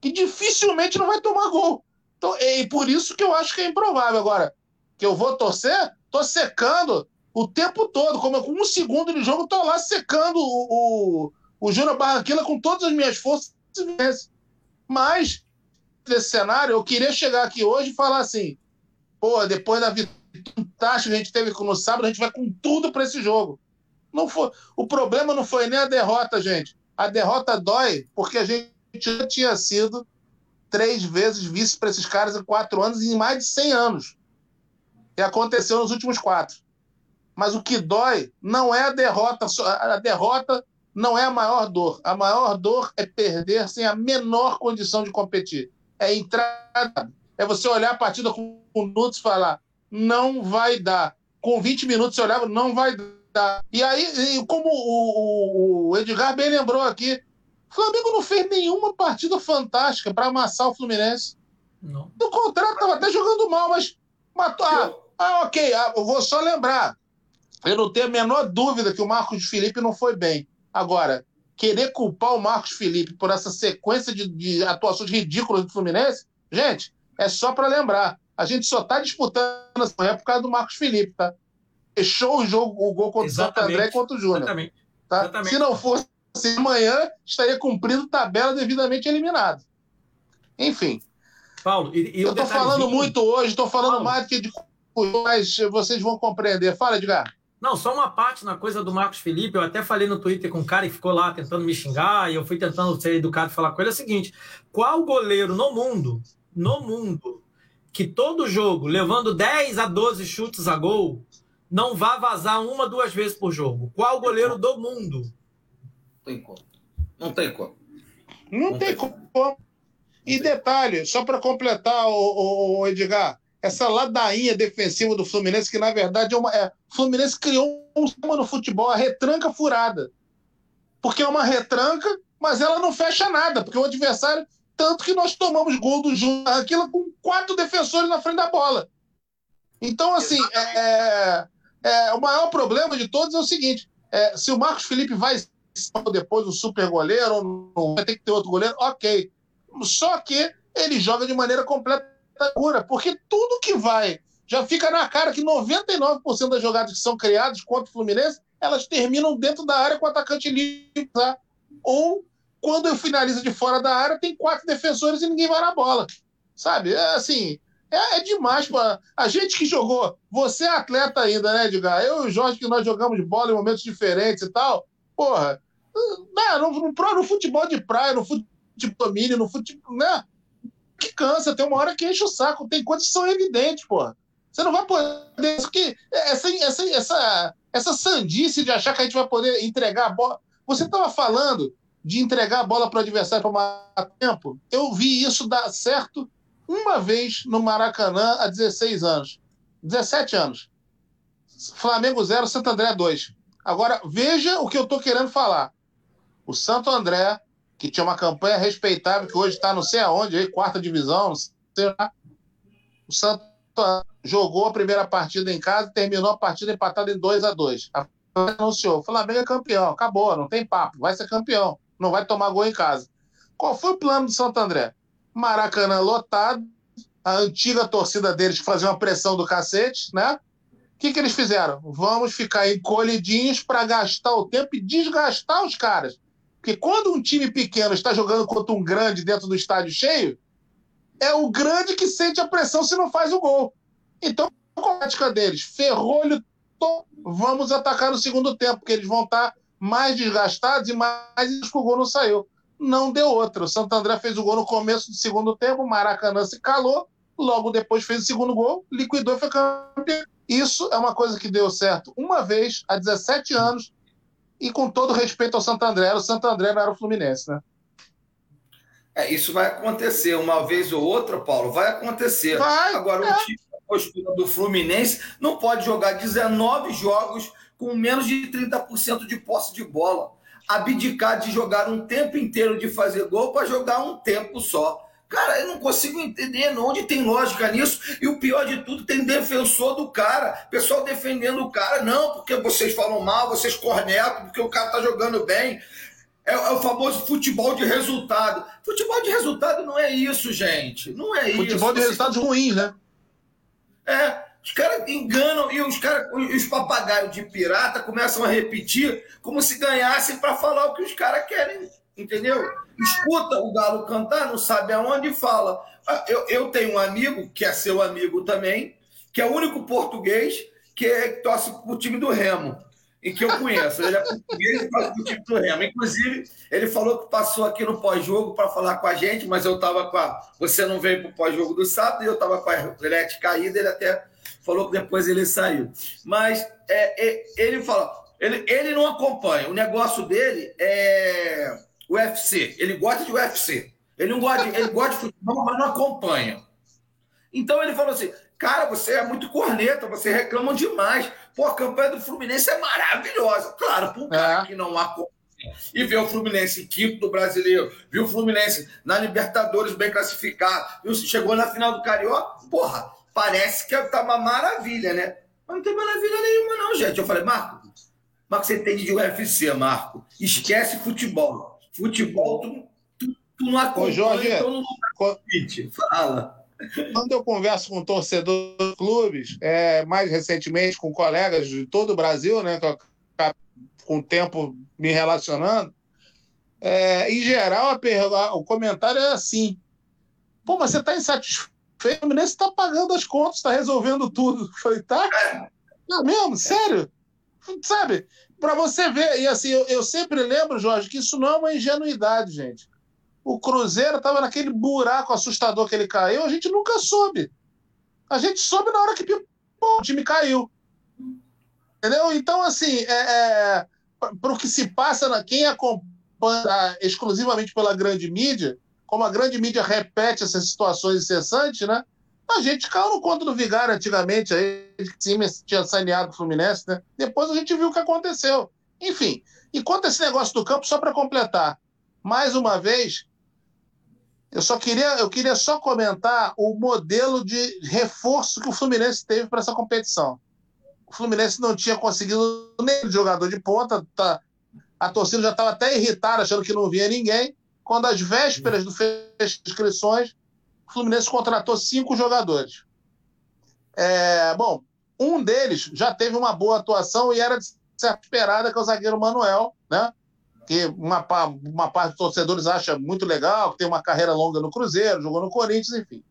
Speaker 1: que dificilmente não vai tomar gol. Então, e por isso que eu acho que é improvável. Agora, que eu vou torcer, tô secando o tempo todo, como com um segundo de jogo, estou lá secando o, o, o Júnior Barranquilla com todas as minhas forças. Mas, nesse cenário, eu queria chegar aqui hoje e falar assim: pô, depois da vitória que a gente teve no sábado, a gente vai com tudo para esse jogo. Não foi, o problema não foi nem a derrota, gente. A derrota dói porque a gente já tinha sido três vezes vice para esses caras em quatro anos e em mais de 100 anos. E aconteceu nos últimos quatro. Mas o que dói não é a derrota, a derrota não é a maior dor. A maior dor é perder sem a menor condição de competir. É entrar, é você olhar a partida com minutos e falar: não vai dar. Com 20 minutos você olhava, não vai dar. E aí, como o, Edgar bem lembrou aqui, o Flamengo não fez nenhuma partida fantástica para amassar o Fluminense. Não. Do contrário, estava até jogando mal, mas matou. Ah, ah ok, ah, eu vou só lembrar. Eu não tenho a menor dúvida que o Marcos Felipe não foi bem. Agora, querer culpar o Marcos Felipe por essa sequência de, de atuações ridículas do Fluminense, gente, é só para lembrar. A gente só está disputando essa época por causa do Marcos Felipe, tá? Fechou o jogo, o gol contra o Santo André e contra o Júnior. Exatamente. Tá? Exatamente. Se não fosse assim, amanhã, estaria cumprindo tabela devidamente eliminado. Enfim.
Speaker 3: Paulo,
Speaker 1: e, e eu estou falando muito hoje, estou falando Paulo. mais do que de mas vocês vão compreender. Fala, Edgar.
Speaker 3: Não, só uma parte na coisa do Marcos Felipe. Eu até falei no Twitter com um cara e ficou lá tentando me xingar, e eu fui tentando ser educado e falar com ele. É o seguinte: qual goleiro no mundo, no mundo, que todo jogo, levando 10 a 12 chutes a gol, não vá vazar uma, duas vezes por jogo? Qual goleiro do mundo?
Speaker 2: Tem como. Não tem como.
Speaker 1: Não, não tem, tem como. como. E detalhe, só para completar, o, o, Edgar, essa ladainha defensiva do Fluminense, que na verdade é uma. É, o Fluminense criou um sistema no futebol, a retranca furada. Porque é uma retranca, mas ela não fecha nada, porque o adversário tanto que nós tomamos gol do Júnior aquilo com quatro defensores na frente da bola. Então, assim, é, é, é, o maior problema de todos é o seguinte: é, se o Marcos Felipe vai depois um super goleiro, ou vai ter que ter outro goleiro, ok. Só que ele joga de maneira completa pura, porque tudo que vai já fica na cara que 99% das jogadas que são criadas contra o Fluminense, elas terminam dentro da área com o atacante livre, tá? ou quando eu finalizo de fora da área, tem quatro defensores e ninguém vai na bola. Sabe? É assim, é, é demais para a gente que jogou. Você é atleta ainda, né, Edgar? Eu e o Jorge, que nós jogamos bola em momentos diferentes e tal. Porra, né, no, no, no futebol de praia, no futebol de domínio, no futebol. Né? Que cansa, tem uma hora que enche o saco. Tem coisas que são evidentes, porra. Você não vai poder. Isso que, essa, essa, essa, essa sandice de achar que a gente vai poder entregar a bola. Você estava falando de entregar a bola para o adversário para matar tempo. Eu vi isso dar certo uma vez no Maracanã há 16 anos. 17 anos. Flamengo 0, Santo André 2. Agora, veja o que eu estou querendo falar. O Santo André, que tinha uma campanha respeitável, que hoje está não sei aonde, aí, quarta divisão, não sei lá. O Santo André jogou a primeira partida em casa e terminou a partida empatada em 2 a 2 anunciou, o Flamengo é campeão, acabou, não tem papo, vai ser campeão não vai tomar gol em casa. Qual foi o plano do Santo André? Maracanã lotado, a antiga torcida deles que fazia uma pressão do cacete, né? O que, que eles fizeram? Vamos ficar encolhidinhos para gastar o tempo e desgastar os caras. Porque quando um time pequeno está jogando contra um grande dentro do estádio cheio, é o grande que sente a pressão se não faz o gol. Então, a prática deles, ferrolho, vamos atacar no segundo tempo, porque eles vão estar mais desgastados e mais que o gol não saiu. Não deu outra. O Santo André fez o gol no começo do segundo tempo, o Maracanã se calou, logo depois fez o segundo gol, liquidou e foi campeão. Isso é uma coisa que deu certo uma vez, há 17 anos, e com todo respeito ao Santo André, o Santo André não era o Fluminense, né?
Speaker 2: É, isso vai acontecer uma vez ou outra, Paulo, vai acontecer. Vai, Agora, é. o time postura do Fluminense não pode jogar 19 jogos com menos de 30% de posse de bola. Abdicar de jogar um tempo inteiro de fazer gol para jogar um tempo só. Cara, eu não consigo entender onde tem lógica nisso. E o pior de tudo, tem defensor do cara. Pessoal defendendo o cara. Não, porque vocês falam mal, vocês cornetam, porque o cara tá jogando bem. É, é, o famoso futebol de resultado. Futebol de resultado não é isso, gente. Não é
Speaker 1: futebol
Speaker 2: isso.
Speaker 1: Futebol de resultados ruins, né?
Speaker 2: É. os caras enganam e os, cara, os papagaios de pirata começam a repetir como se ganhassem para falar o que os caras querem, entendeu? Escuta o galo cantar, não sabe aonde e fala. Eu, eu tenho um amigo, que é seu amigo também, que é o único português que, é, torce para o time do Remo e que eu conheço. Ele é português e faz o time do Remo. Inclusive, ele falou que passou aqui no pós-jogo para falar com a gente, mas eu estava com a. Você não veio para o pós-jogo do sábado e eu estava com a relete caída, ele até falou que depois ele saiu. Mas é, é, ele fala, ele, ele não acompanha. O negócio dele é UFC. Ele gosta de UFC. Ele não gosta de, ele gosta de futebol, mas não acompanha. Então ele falou assim: Cara, você é muito corneta, você reclama demais. Pô, a campanha do Fluminense é maravilhosa. Claro, para um cara é. que não acompanha e vê o Fluminense quinto do brasileiro, viu o Fluminense na Libertadores bem classificado, viu? chegou na final do Carioca, porra, parece que tá uma maravilha, né? Mas não tem maravilha nenhuma, não, gente. Eu falei, Marco, Marco, você entende de UFC, Marco. Esquece futebol. Futebol, tu, tu, tu não acompanha, Ô, Jorge, então não, não Fala.
Speaker 1: Quando eu converso com torcedores de clubes, é, mais recentemente com colegas de todo o Brasil, né, com o tempo me relacionando, é, em geral a, o comentário é assim: pô, mas você está insatisfeito? O Fluminense está pagando as contas, está resolvendo tudo. Eu falei, tá? Não, mesmo? Sério? Sabe? Para você ver, e assim, eu, eu sempre lembro, Jorge, que isso não é uma ingenuidade, gente o Cruzeiro estava naquele buraco assustador que ele caiu, a gente nunca soube. A gente soube na hora que pô, o time caiu. Entendeu? Então, assim, é, é, para o que se passa, na, quem acompanha exclusivamente pela grande mídia, como a grande mídia repete essas situações incessantes, né? A gente caiu no conto do Vigário antigamente, aí, que tinha saneado o Fluminense, né? Depois a gente viu o que aconteceu. Enfim, enquanto esse negócio do campo, só para completar, mais uma vez, eu só queria, eu queria só comentar o modelo de reforço que o Fluminense teve para essa competição. O Fluminense não tinha conseguido nem jogador de ponta, tá, a torcida já estava até irritada, achando que não via ninguém. Quando às vésperas do fecho de inscrições, o Fluminense contratou cinco jogadores. É, bom, um deles já teve uma boa atuação e era esperada, que é o zagueiro Manuel, né? que uma, uma parte dos torcedores acha muito legal, que tem uma carreira longa no Cruzeiro, jogou no Corinthians, enfim.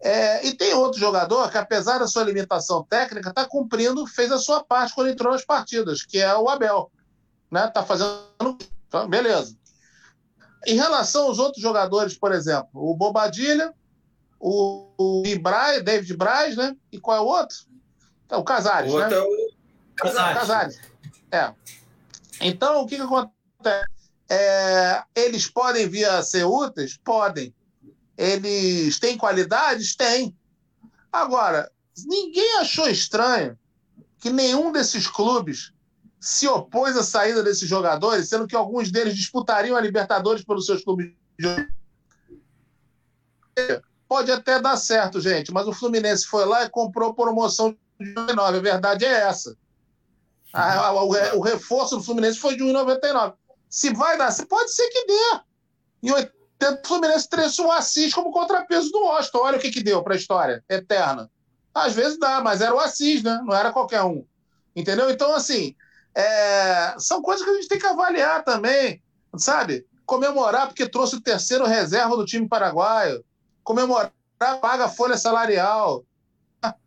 Speaker 1: É, e tem outro jogador que, apesar da sua limitação técnica, está cumprindo, fez a sua parte quando entrou nas partidas, que é o Abel. Né? Tá fazendo. Então, beleza. Em relação aos outros jogadores, por exemplo, o Bobadilha, o, o Braz, David Braz, né? E qual é o outro? É o Casares, né? É o Casares. Casares. É. Então, o que, que acontece? É, eles podem vir a ser úteis? Podem. Eles têm qualidades? Têm. Agora, ninguém achou estranho que nenhum desses clubes se opôs à saída desses jogadores, sendo que alguns deles disputariam a Libertadores pelos seus clubes de Pode até dar certo, gente, mas o Fluminense foi lá e comprou promoção de 19. A verdade é essa. A, a, o, o, reforço do Fluminense foi de 1,99. Se vai dar, pode ser que dê. Em 80, o Fluminense trouxe o Assis como contrapeso do Washington. Olha o que, que deu para a história eterna. Às vezes dá, mas era o Assis, né? Não era qualquer um. Entendeu? Então, assim, é... são coisas que a gente tem que avaliar também, sabe? Comemorar porque trouxe o terceiro reserva do time paraguaio. Comemorar, paga a folha salarial.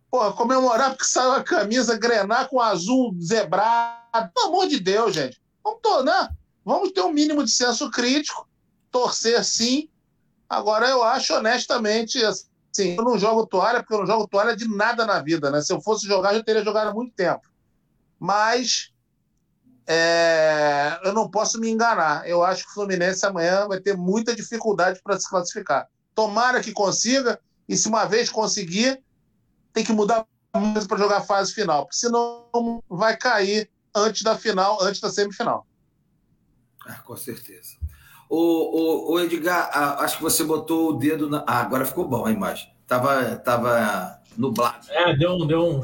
Speaker 1: Porra, comemorar porque saiu a camisa grenar com azul zebrado. Pelo amor de Deus, gente. Vamos tornar. Né? Vamos ter um mínimo de senso crítico, torcer sim. Agora, eu acho honestamente assim, eu não jogo toalha, porque eu não jogo toalha de nada na vida, né? Se eu fosse jogar, eu teria jogado há muito tempo. Mas é, eu não posso me enganar. Eu acho que o Fluminense amanhã vai ter muita dificuldade para se classificar. Tomara que consiga, e se uma vez conseguir, tem que mudar muito para jogar a fase final, porque senão vai cair antes da final, antes da semifinal.
Speaker 2: Ah, com certeza. O, o, o Edgar, acho que você botou o dedo na. Ah, agora ficou bom a imagem. Tava, tava nublado.
Speaker 3: É, deu um. Deu um...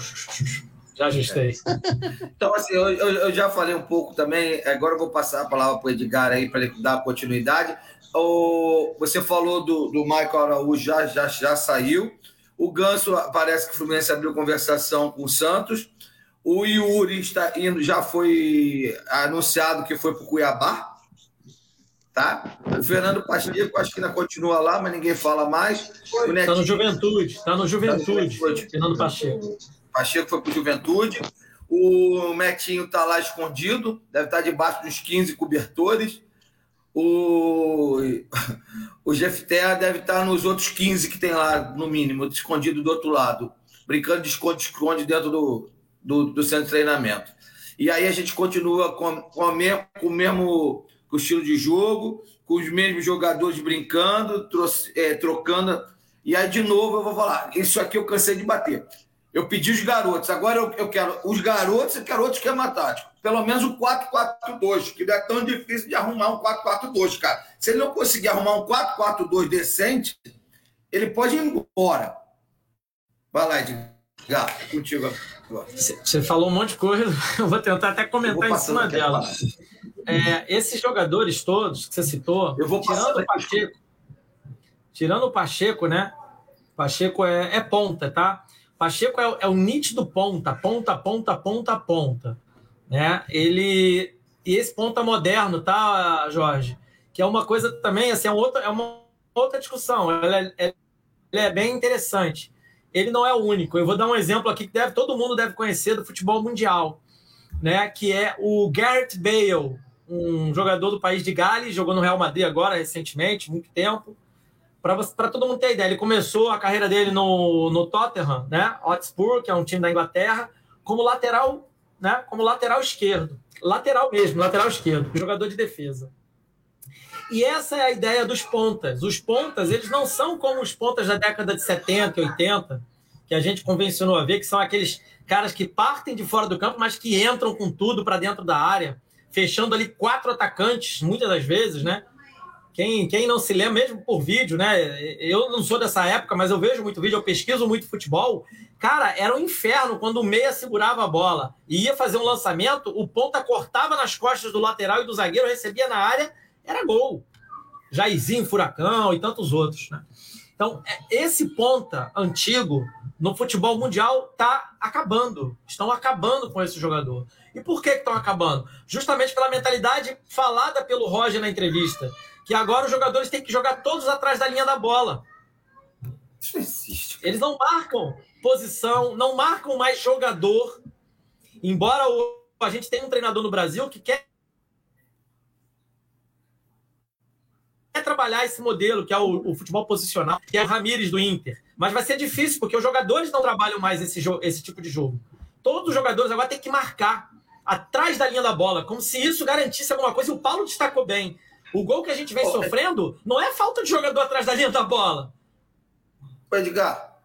Speaker 3: Já ajustei.
Speaker 2: Então, assim, eu, eu, já falei um pouco também. Agora eu vou passar a palavra para o Edgar aí para ele dar continuidade. O, você falou do, do Michael Araújo, já, já, já saiu. O Ganso parece que o Fluminense abriu conversação com o Santos. O Yuri está indo, já foi anunciado que foi para o Cuiabá. Tá? O Fernando Pacheco, acho que ainda continua lá, mas ninguém fala mais.
Speaker 3: Está no Juventude, está no Juventude, tá no Fernando Pacheco.
Speaker 2: Pacheco foi para Juventude. O Metinho está lá escondido, deve estar tá debaixo dos 15 cobertores. O, o Jefté deve estar tá nos outros 15 que tem lá, no mínimo, escondido do outro lado, brincando de esconde-esconde dentro do, do, do, centro de treinamento. E aí a gente continua com, com, o, mesmo, com o mesmo com o estilo de jogo, com os mesmos jogadores brincando, é, trocando. E aí, de novo, eu vou falar: isso aqui eu cansei de bater. Eu pedi os garotos, agora eu, eu quero os garotos e quero outro esquema tático. Pelo menos o 4-4-2, que não é tão difícil de arrumar um 4-4-2, cara. Se ele não conseguir arrumar um 4-4-2 decente, ele pode ir embora. Vai lá, Edgar, contigo
Speaker 3: agora. Você falou um monte de coisa, eu vou tentar até comentar em cima dela. É, esses jogadores todos que você citou, eu vou tirando o Pacheco, tirando o Pacheco, né? Pacheco é, é ponta, tá? Pacheco é, é o nítido ponta, ponta, ponta, ponta, ponta. Né? Ele. E esse ponta moderno, tá, Jorge? Que é uma coisa também, assim, é, outra, é uma outra discussão. Ela é, é, ela é bem interessante. Ele não é o único. Eu vou dar um exemplo aqui que deve, todo mundo deve conhecer do futebol mundial, né? Que é o Gareth Bale, um jogador do país de Gales, jogou no Real Madrid agora recentemente, muito tempo para todo mundo ter ideia, ele começou a carreira dele no, no Tottenham, né? Hotspur, que é um time da Inglaterra, como lateral, né? Como lateral esquerdo. Lateral mesmo, lateral esquerdo, jogador de defesa. E essa é a ideia dos pontas. Os pontas, eles não são como os pontas da década de 70 e 80, que a gente convencionou a ver, que são aqueles caras que partem de fora do campo, mas que entram com tudo para dentro da área, fechando ali quatro atacantes, muitas das vezes, né? Quem, quem não se lembra, mesmo por vídeo, né? Eu não sou dessa época, mas eu vejo muito vídeo, eu pesquiso muito futebol. Cara, era um inferno quando o meia segurava a bola e ia fazer um lançamento, o ponta cortava nas costas do lateral e do zagueiro, recebia na área, era gol. Jairzinho, Furacão e tantos outros, né? Então, é, esse ponta antigo no futebol mundial está acabando. Estão acabando com esse jogador. E por que estão acabando? Justamente pela mentalidade falada pelo Roger na entrevista que agora os jogadores têm que jogar todos atrás da linha da bola. Isso não existe. Eles não marcam posição, não marcam mais jogador. Embora o, a gente tenha um treinador no Brasil que quer trabalhar esse modelo, que é o, o, futebol posicional, que é o Ramires do Inter. Mas vai ser difícil, porque os jogadores não trabalham mais esse, esse tipo de jogo. Todos os jogadores agora têm que marcar atrás da linha da bola, como se isso garantisse alguma coisa. E o Paulo destacou bem. O gol que a gente vem oh, sofrendo não é falta de jogador atrás da linha da bola.
Speaker 2: Edgar.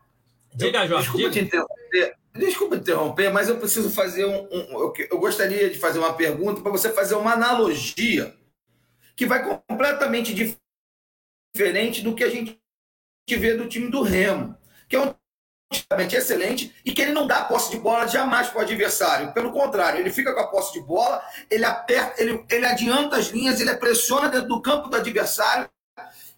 Speaker 3: Diga, Jorge.
Speaker 2: Desculpa
Speaker 3: diga.
Speaker 2: te interromper. Desculpa interromper, mas eu preciso fazer um. um eu, eu gostaria de fazer uma pergunta para você fazer uma analogia que vai completamente diferente do que a gente vê do time do Remo, que é um excelente e que ele não dá posse de bola jamais para o adversário. Pelo contrário, ele fica com a posse de bola, ele aperta, ele, ele adianta as linhas, ele pressiona dentro do campo do adversário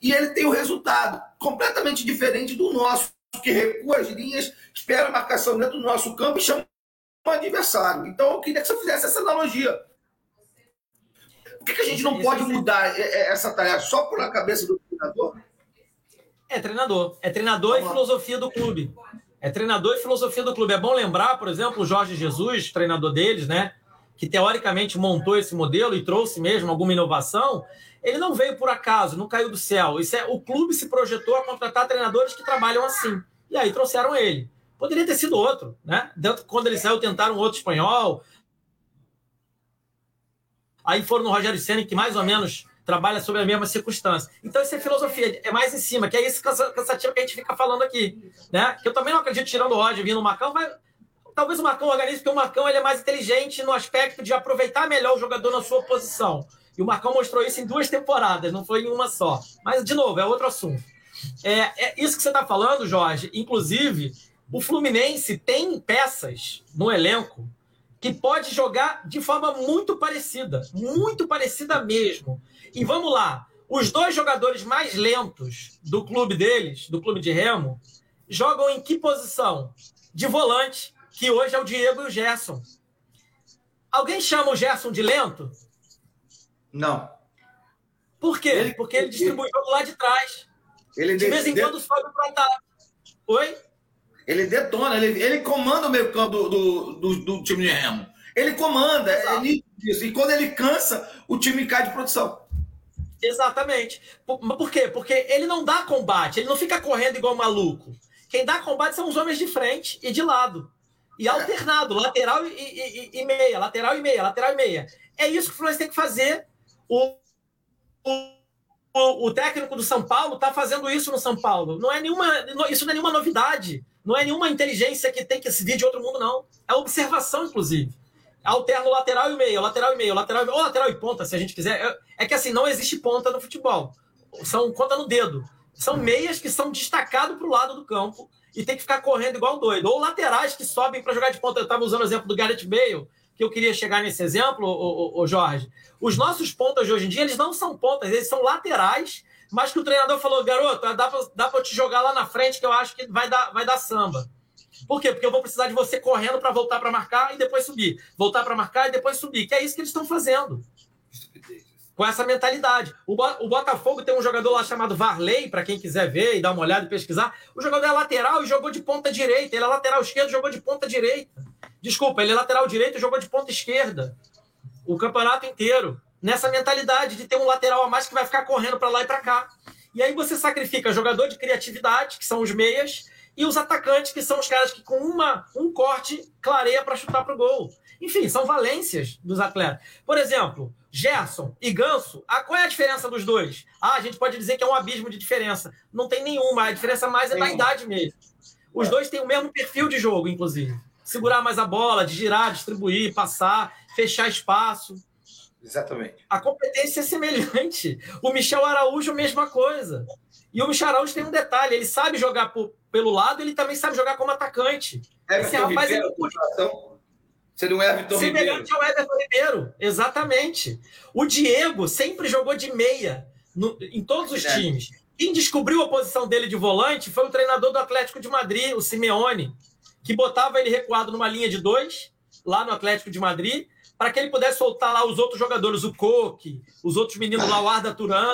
Speaker 2: e ele tem o resultado completamente diferente do nosso, que recua as linhas, espera a marcação dentro do nosso campo e chama o adversário. Então eu queria que você fizesse essa analogia. Por que, que a gente não pode mudar essa tarefa só por a cabeça do treinador?
Speaker 3: É treinador. É treinador e filosofia do clube. É treinador e filosofia do clube. É bom lembrar, por exemplo, o Jorge Jesus, treinador deles, né? Que teoricamente montou esse modelo e trouxe mesmo alguma inovação. Ele não veio por acaso, não caiu do céu. Isso é, o clube se projetou a contratar treinadores que trabalham assim. E aí trouxeram ele. Poderia ter sido outro, né? Quando ele saiu, tentaram outro espanhol. Aí foram no Rogério Senna, que mais ou menos trabalha sobre a mesma circunstância. Então, isso é filosofia, é mais em cima, que é esse cansativo que a gente fica falando aqui. Né? Que eu também não acredito, tirando o Roger vindo o Marcão, mas talvez o Marcão organize, porque o Marcão ele é mais inteligente no aspecto de aproveitar melhor o jogador na sua posição. E o Marcão mostrou isso em duas temporadas, não foi em uma só. Mas, de novo, é outro assunto. É, é isso que você está falando, Jorge. Inclusive, o Fluminense tem peças no elenco que pode jogar de forma muito parecida, muito parecida mesmo. E vamos lá, os dois jogadores mais lentos do clube deles, do clube de Remo, jogam em que posição? De volante, que hoje é o Diego e o Gerson. Alguém chama o Gerson de lento?
Speaker 2: Não.
Speaker 3: Por quê? Ele, Porque ele distribui o jogo lá de trás. Ele de vez em quando sobe para ataque. Oi?
Speaker 2: Ele detona, ele, ele comanda o meio campo do, do, do, do time de Remo. Ele comanda, é isso. E quando ele cansa, o time cai de produção.
Speaker 3: Exatamente. Por, por quê? Porque ele não dá combate, ele não fica correndo igual maluco. Quem dá combate são os homens de frente e de lado. E alternado, lateral e, e, e, meia, lateral e meia, lateral e meia. É isso que o Fluminense tem que fazer. O, o, o técnico do São Paulo está fazendo isso no São Paulo. Não é nenhuma, isso não é nenhuma novidade. Não é nenhuma inteligência que tem que se vir de outro mundo, não. É observação, inclusive. Alterno lateral e meia, lateral e meia, lateral e meia, ou lateral e ponta, se a gente quiser. É, é que assim, não existe ponta no futebol. São conta no dedo. São meias que são destacados para o lado do campo e tem que ficar correndo igual doido. Ou laterais que sobem para jogar de ponta. Eu estava usando o exemplo do Gareth Bale, que eu queria chegar nesse exemplo, o, o, o, Jorge. Os nossos pontas de hoje em dia, eles não são pontas, eles são laterais, mas que o treinador falou, garoto, dá para te jogar lá na frente que eu acho que vai dar, vai dar samba. Por quê? Porque eu vou precisar de você correndo para voltar para marcar e depois subir. Voltar para marcar e depois subir. Que é isso que eles estão fazendo com essa mentalidade. O, o Botafogo tem um jogador lá chamado Varley, para quem quiser ver e dar uma olhada e pesquisar. O jogador é lateral e jogou de ponta direita. Ele é lateral esquerdo e jogou de ponta direita. Desculpa, ele é lateral direito e jogou de ponta esquerda. O campeonato inteiro. Nessa mentalidade de ter um lateral a mais que vai ficar correndo para lá e para cá. E aí você sacrifica jogador de criatividade, que são os meias, e os atacantes, que são os caras que com uma, um corte clareia para chutar para o gol. Enfim, são valências dos atletas. Por exemplo, Gerson e Ganso, ah, qual é a diferença dos dois? Ah, a gente pode dizer que é um abismo de diferença. Não tem nenhuma, a diferença mais é da idade mesmo. Os dois têm o mesmo perfil de jogo, inclusive. Segurar mais a bola, de girar, distribuir, passar, fechar espaço.
Speaker 2: Exatamente.
Speaker 3: A competência é semelhante. O Michel Araújo, mesma coisa. E o Michel Araújo tem um detalhe: ele sabe jogar por, pelo lado, ele também sabe jogar como atacante.
Speaker 2: É, Esse rapaz é muito. Seria um Everton
Speaker 3: Semelhante
Speaker 2: Ribeiro.
Speaker 3: ao Everton Ribeiro, exatamente. O Diego sempre jogou de meia no, em todos os é. times. Quem descobriu a posição dele de volante foi o treinador do Atlético de Madrid, o Simeone, que botava ele recuado numa linha de dois, lá no Atlético de Madrid, para que ele pudesse soltar lá os outros jogadores, o Coque, os outros meninos lá, o Arda Turan,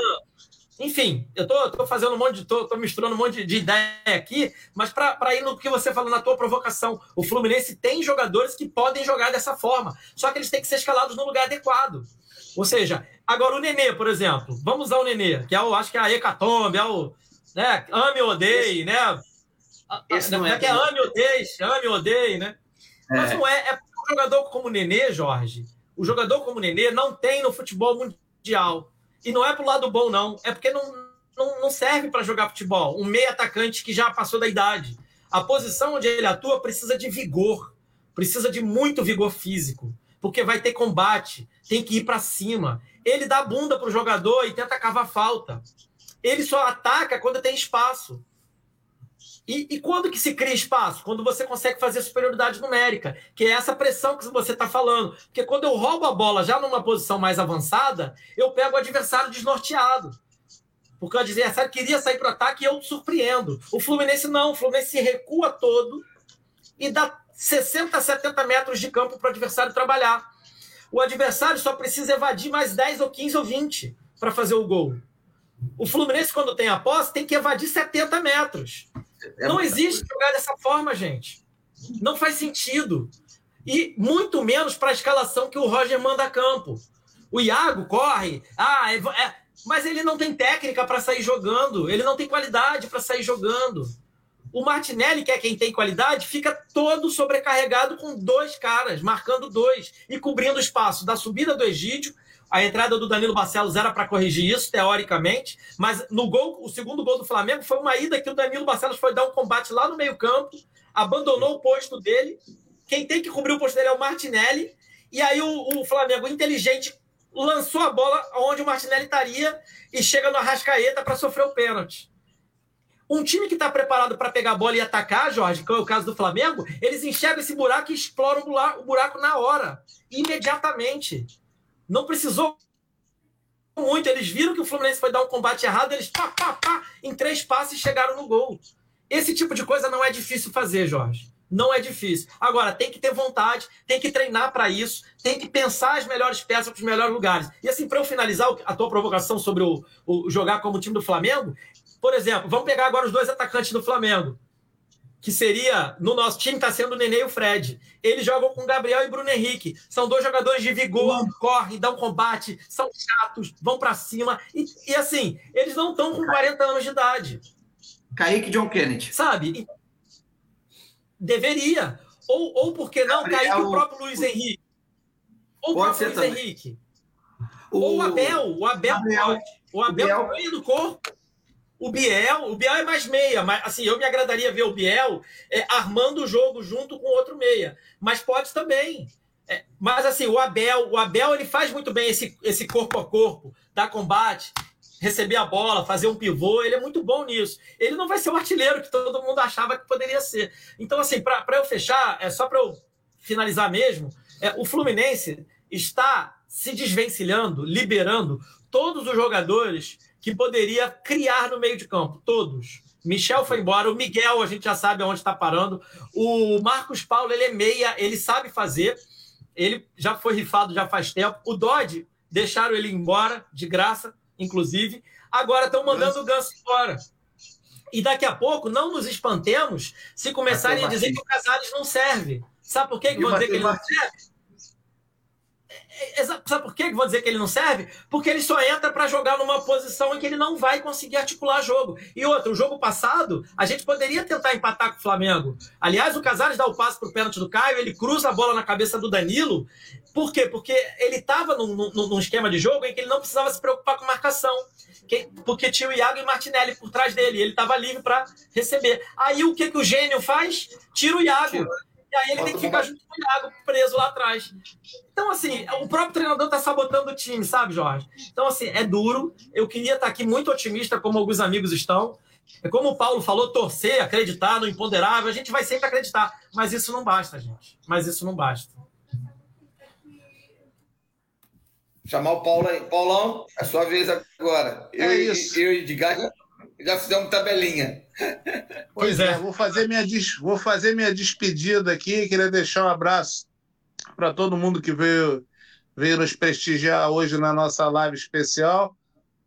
Speaker 3: enfim, eu tô, tô fazendo um monte de. Tô, tô misturando um monte de ideia aqui, mas para ir no que você falou na tua provocação, o Fluminense tem jogadores que podem jogar dessa forma, só que eles têm que ser escalados no lugar adequado. Ou seja, agora o Nenê, por exemplo, vamos usar o Nenê, que é o, acho que é a Hecatombe, é o. Né, ame ou odeie, né? Esse não é, é que é ame ou odeie, ame ou odeie, né? É. Mas não é, é um jogador como o Nenê, Jorge. O jogador como o Nenê não tem no futebol mundial. E não é pro lado bom, não. É porque não, não, não serve para jogar futebol. Um meio atacante que já passou da idade. A posição onde ele atua precisa de vigor. Precisa de muito vigor físico. Porque vai ter combate, tem que ir para cima. Ele dá bunda pro jogador e tenta cavar falta. Ele só ataca quando tem espaço. E, e, quando que se cria espaço? Quando você consegue fazer superioridade numérica, que é essa pressão que você está falando. Porque quando eu roubo a bola já numa posição mais avançada, eu pego o adversário desnorteado. Porque o adversário queria sair para o ataque e eu surpreendo. O Fluminense não. O Fluminense se recua todo e dá 60, 70 metros de campo para o adversário trabalhar. O adversário só precisa evadir mais 10 ou 15 ou 20 para fazer o gol. O Fluminense, quando tem a posse, tem que evadir 70 metros. É não existe coisa. jogar dessa forma, gente. Não faz sentido. E muito menos para a escalação que o Roger manda a campo. O Iago corre, ah, é, é, mas ele não tem técnica para sair jogando, ele não tem qualidade para sair jogando. O Martinelli, que é quem tem qualidade, fica todo sobrecarregado com dois caras, marcando dois e cobrindo o espaço da subida do Egídio a entrada do Danilo Barcelos era para corrigir isso, teoricamente, mas no gol, o segundo gol do Flamengo foi uma ida que o Danilo Barcelos foi dar um combate lá no meio-campo, abandonou o posto dele. Quem tem que cobrir o posto dele é o Martinelli. E aí o, o Flamengo, inteligente, lançou a bola onde o Martinelli estaria e chega no Arrascaeta para sofrer o pênalti. Um time que está preparado para pegar a bola e atacar, Jorge, que é o caso do Flamengo, eles enxergam esse buraco e exploram o buraco na hora, imediatamente. Não precisou muito. Eles viram que o Fluminense foi dar um combate errado, eles pá, pá, pá, em três passes chegaram no gol. Esse tipo de coisa não é difícil fazer, Jorge. Não é difícil. Agora, tem que ter vontade, tem que treinar para isso, tem que pensar as melhores peças para os melhores lugares. E assim, para eu finalizar a tua provocação sobre o, o, jogar como time do Flamengo, por exemplo, vamos pegar agora os dois atacantes do Flamengo, que seria, no nosso time, está sendo o Nenê e o Fred. Eles jogam com Gabriel e Bruno Henrique. São dois jogadores de vigor, correm, dão combate, são chatos, vão para cima. E, e assim, eles não estão com 40 anos de idade.
Speaker 2: Kaique John Kennedy.
Speaker 3: Sabe? Deveria. Ou, ou por que não, Gabriel... Kaique o próprio Luiz Henrique. Ou o próprio Luiz também. Henrique. O... Ou o Abel. O Abel Gabriel... pode. O Abel meio do corpo. O Biel, o Biel é mais meia, mas assim, eu me agradaria ver o Biel é, armando o jogo junto com outro meia. Mas pode também. É, mas assim, o Abel, o Abel ele faz muito bem esse, esse corpo a corpo, dar combate, receber a bola, fazer um pivô, ele é muito bom nisso. Ele não vai ser o artilheiro que todo mundo achava que poderia ser. Então, assim, para eu fechar, é só para eu finalizar mesmo, é, o Fluminense está se desvencilhando, liberando todos os jogadores que poderia criar no meio de campo, todos. Michel foi embora, o Miguel a gente já sabe aonde está parando, o Marcos Paulo ele é meia, ele sabe fazer, ele já foi rifado já faz tempo, o Dodge deixaram ele embora de graça, inclusive. Agora estão mandando o Ganso embora. E daqui a pouco, não nos espantemos se começarem a dizer que o Casares não serve. Sabe por quê que vão dizer que ele não serve? Sabe por que vou dizer que ele não serve? Porque ele só entra para jogar numa posição em que ele não vai conseguir articular jogo. E outro, o jogo passado, a gente poderia tentar empatar com o Flamengo. Aliás, o Casares dá o passe pro pênalti do Caio, ele cruza a bola na cabeça do Danilo. Por quê? Porque ele estava num, num, num, esquema de jogo em que ele não precisava se preocupar com marcação. porque tinha o Iago e Martinelli por trás dele. Ele estava livre para receber. Aí o que, que o gênio faz? Tira o Iago. Tira. E aí ele tem que ficar junto com o Iago, preso lá atrás. Então, assim, o próprio treinador está sabotando o time, sabe, Jorge? Então, assim, é duro. Eu queria estar aqui muito otimista, como alguns amigos estão. É como o Paulo falou, torcer, acreditar no imponderável. A gente vai sempre acreditar. Mas isso não basta, gente. Mas isso não basta.
Speaker 2: Chamar o Paulo aí. Paulão, é sua vez agora.
Speaker 1: É eu, isso.
Speaker 2: Eu e Edgar já, fizemos tabelinha.
Speaker 1: Pois é. é. Vou fazer, minha, vou fazer minha despedida aqui. Queria deixar um abraço para todo mundo que veio, veio nos prestigiar hoje na nossa live especial.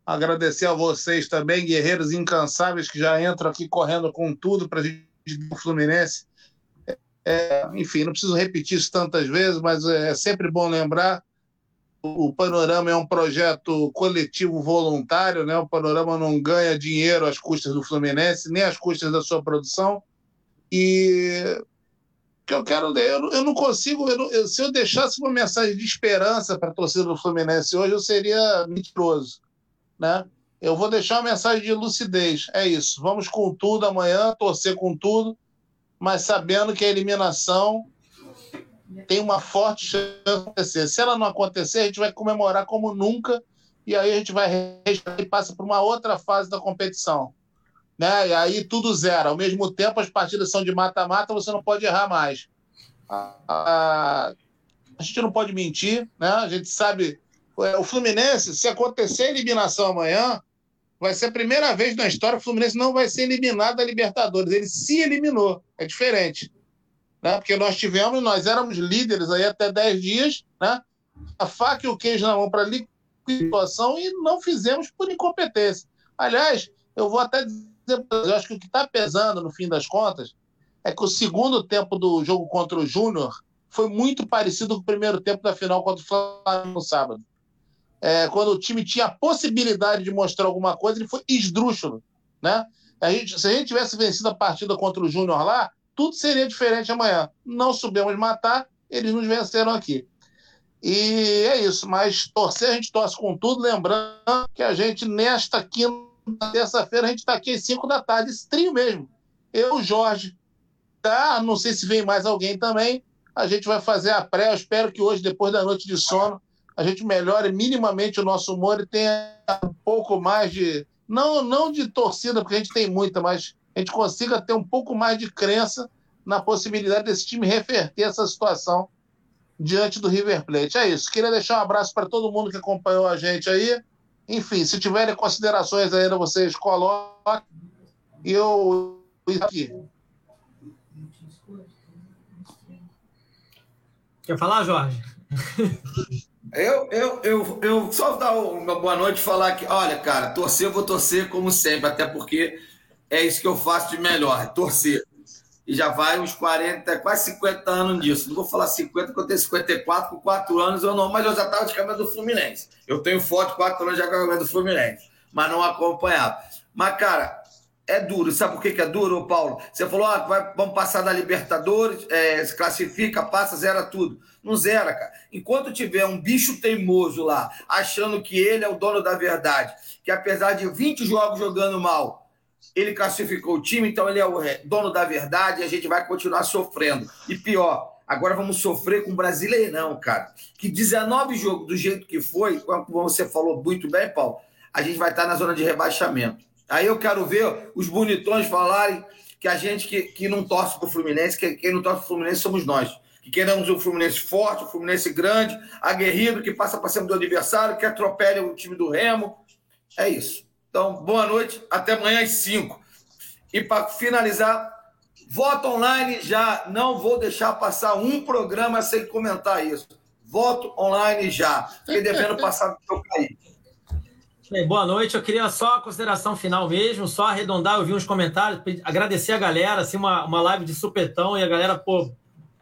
Speaker 1: Agradecer a vocês também, guerreiros incansáveis, que já entram aqui correndo com tudo para a gente do Fluminense. É, enfim, não preciso repetir isso tantas vezes, mas é sempre bom lembrar. O Panorama é um projeto coletivo voluntário, né? O Panorama não ganha dinheiro às custas do Fluminense, nem às custas da sua produção. E que eu quero eu, eu não consigo, eu não, eu, se eu deixasse uma mensagem de esperança para a torcida do Fluminense hoje, eu seria mentiroso, né? Eu vou deixar uma mensagem de lucidez, é isso. Vamos com tudo amanhã, torcer com tudo, mas sabendo que a eliminação tem uma forte chance de acontecer. Se ela não acontecer, a gente vai comemorar como nunca e aí a gente vai e passa para uma outra fase da competição. Né? E aí tudo zero. Ao mesmo tempo, as partidas são de mata-mata, você não pode errar mais. A, a, gente não pode mentir, né? A gente sabe. É, o Fluminense, se acontecer a eliminação amanhã, vai ser a primeira vez na história que o Fluminense não vai ser eliminado da Libertadores. Ele se eliminou. É diferente né? Porque nós tivemos, nós éramos líderes aí até 10 dias, né? A faca e o queijo na mão para situação e não fizemos por incompetência. Aliás, eu vou até dizer, eu acho que o que está pesando no fim das contas é que o segundo tempo do jogo contra o Júnior foi muito parecido com o primeiro tempo da final contra o Flamengo no sábado. É, quando o time tinha a possibilidade de mostrar alguma coisa, ele foi esdrúxulo. Né? A gente, se a gente tivesse vencido a partida contra o Júnior lá, tudo seria diferente amanhã. Não soubemos matar, eles nos venceram aqui. E é isso, mas torcer a gente torce com tudo, lembrando que a gente, nesta quinta, terça-feira, a gente está aqui às 5 da tarde, esse mesmo. Eu, Jorge, tá? Não sei se vem mais alguém também. A gente vai fazer a pré. Eu espero que hoje, depois da noite de sono, a gente melhore minimamente o nosso humor e tenha um pouco mais de. Não, não de torcida, porque a gente tem muita, mas a gente consiga ter um pouco mais de crença na possibilidade desse time reverter essa situação diante do River Plate. É isso. Queria deixar um abraço para todo mundo que acompanhou a gente aí. Enfim, se tiverem considerações ainda, vocês coloquem. Eu aqui.
Speaker 3: Quer falar, Jorge?
Speaker 2: Eu, eu, eu, eu só dar uma boa noite e falar que, olha, cara, torcer eu vou torcer como sempre, até porque é isso que eu faço de melhor, é torcer. E já vai uns 40, quase 50 anos nisso. Não vou falar 50, porque eu tenho 54, com 4 anos eu não, mas eu já estava de camisa do Fluminense. Eu tenho foto, 4 anos já com a camisa do Fluminense, mas não acompanhava. Mas, cara, é duro. Sabe por que, que é duro, Paulo? Você falou, ah, vai, vamos passar da Libertadores, é, se classifica, passa, zera tudo. Não zera, cara. Enquanto tiver um bicho teimoso lá, achando que ele é o dono da verdade, que apesar de 20 jogos jogando mal, ele classificou o time, então ele é o dono da verdade e a gente vai continuar sofrendo. E pior, agora vamos sofrer com o Brasileirão, cara. Que 19 jogos do jeito que foi, como você falou muito bem, Paulo, a gente vai estar na zona de rebaixamento. Aí eu quero ver os bonitões falarem que a gente que, que não torce para o Fluminense, que quem não torce para o Fluminense somos nós. Que queremos um Fluminense forte, um Fluminense grande, aguerrido, que passa para cima do adversário, que atropele o time do Remo. É isso. Então, boa noite, até amanhã às 5. E para finalizar, voto online já. Não vou deixar passar um programa sem comentar isso. Voto online já. Fiquei devendo passar do seu cair.
Speaker 3: Bem, boa noite. Eu queria só a consideração final mesmo, só arredondar, eu vi uns comentários, agradecer a galera, assim, uma, uma live de supetão e a galera, pô,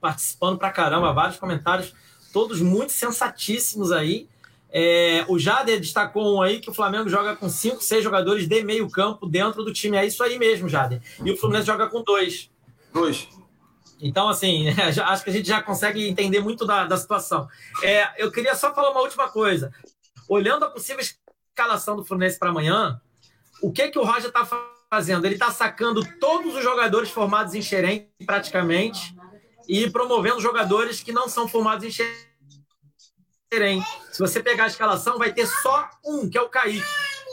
Speaker 3: participando pra caramba, vários comentários, todos muito sensatíssimos aí. É, o Jader destacou um aí que o Flamengo joga com cinco, seis jogadores de meio campo dentro do time. É isso aí mesmo, Jader. E o Fluminense joga com dois.
Speaker 2: Dois.
Speaker 3: Então, assim, acho que a gente já consegue entender muito da, da situação. É, eu queria só falar uma última coisa. Olhando a possível escalação do Fluminense para amanhã, o que que o Roger está fazendo? Ele está sacando todos os jogadores formados em Xerém, praticamente, e promovendo jogadores que não são formados em Xerém. Se você pegar a escalação, vai ter só um, que é o Kaique,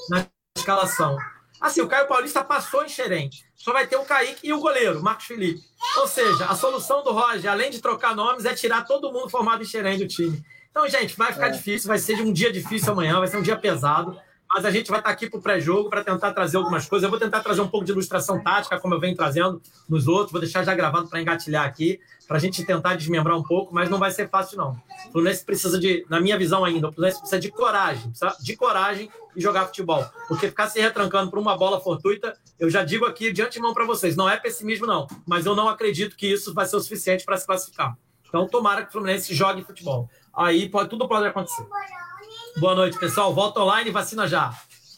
Speaker 3: na escalação. Assim, o Caio Paulista passou em Xerém. Só vai ter o Kaique e o goleiro, Marcos Felipe. Ou seja, a solução do Roger, além de trocar nomes, é tirar todo mundo formado em Xerém do time. Então, gente, vai ficar é. difícil, vai ser um dia difícil amanhã, vai ser um dia pesado. Mas a gente vai estar aqui para o pré-jogo para tentar trazer algumas coisas. Eu vou tentar trazer um pouco de ilustração tática, como eu venho trazendo nos outros. Vou deixar já gravado para engatilhar aqui, para a gente tentar desmembrar um pouco, mas não vai ser fácil, não. O Fluminense precisa de, na minha visão ainda, o Fluminense precisa de coragem, precisa de coragem e jogar futebol. Porque ficar se retrancando por uma bola fortuita, eu já digo aqui de antemão para vocês, não é pessimismo, não. Mas eu não acredito que isso vai ser o suficiente para se classificar. Então, tomara que o Fluminense jogue futebol. Aí pode, tudo pode acontecer. Boa noite, pessoal. Volta online e vacina já.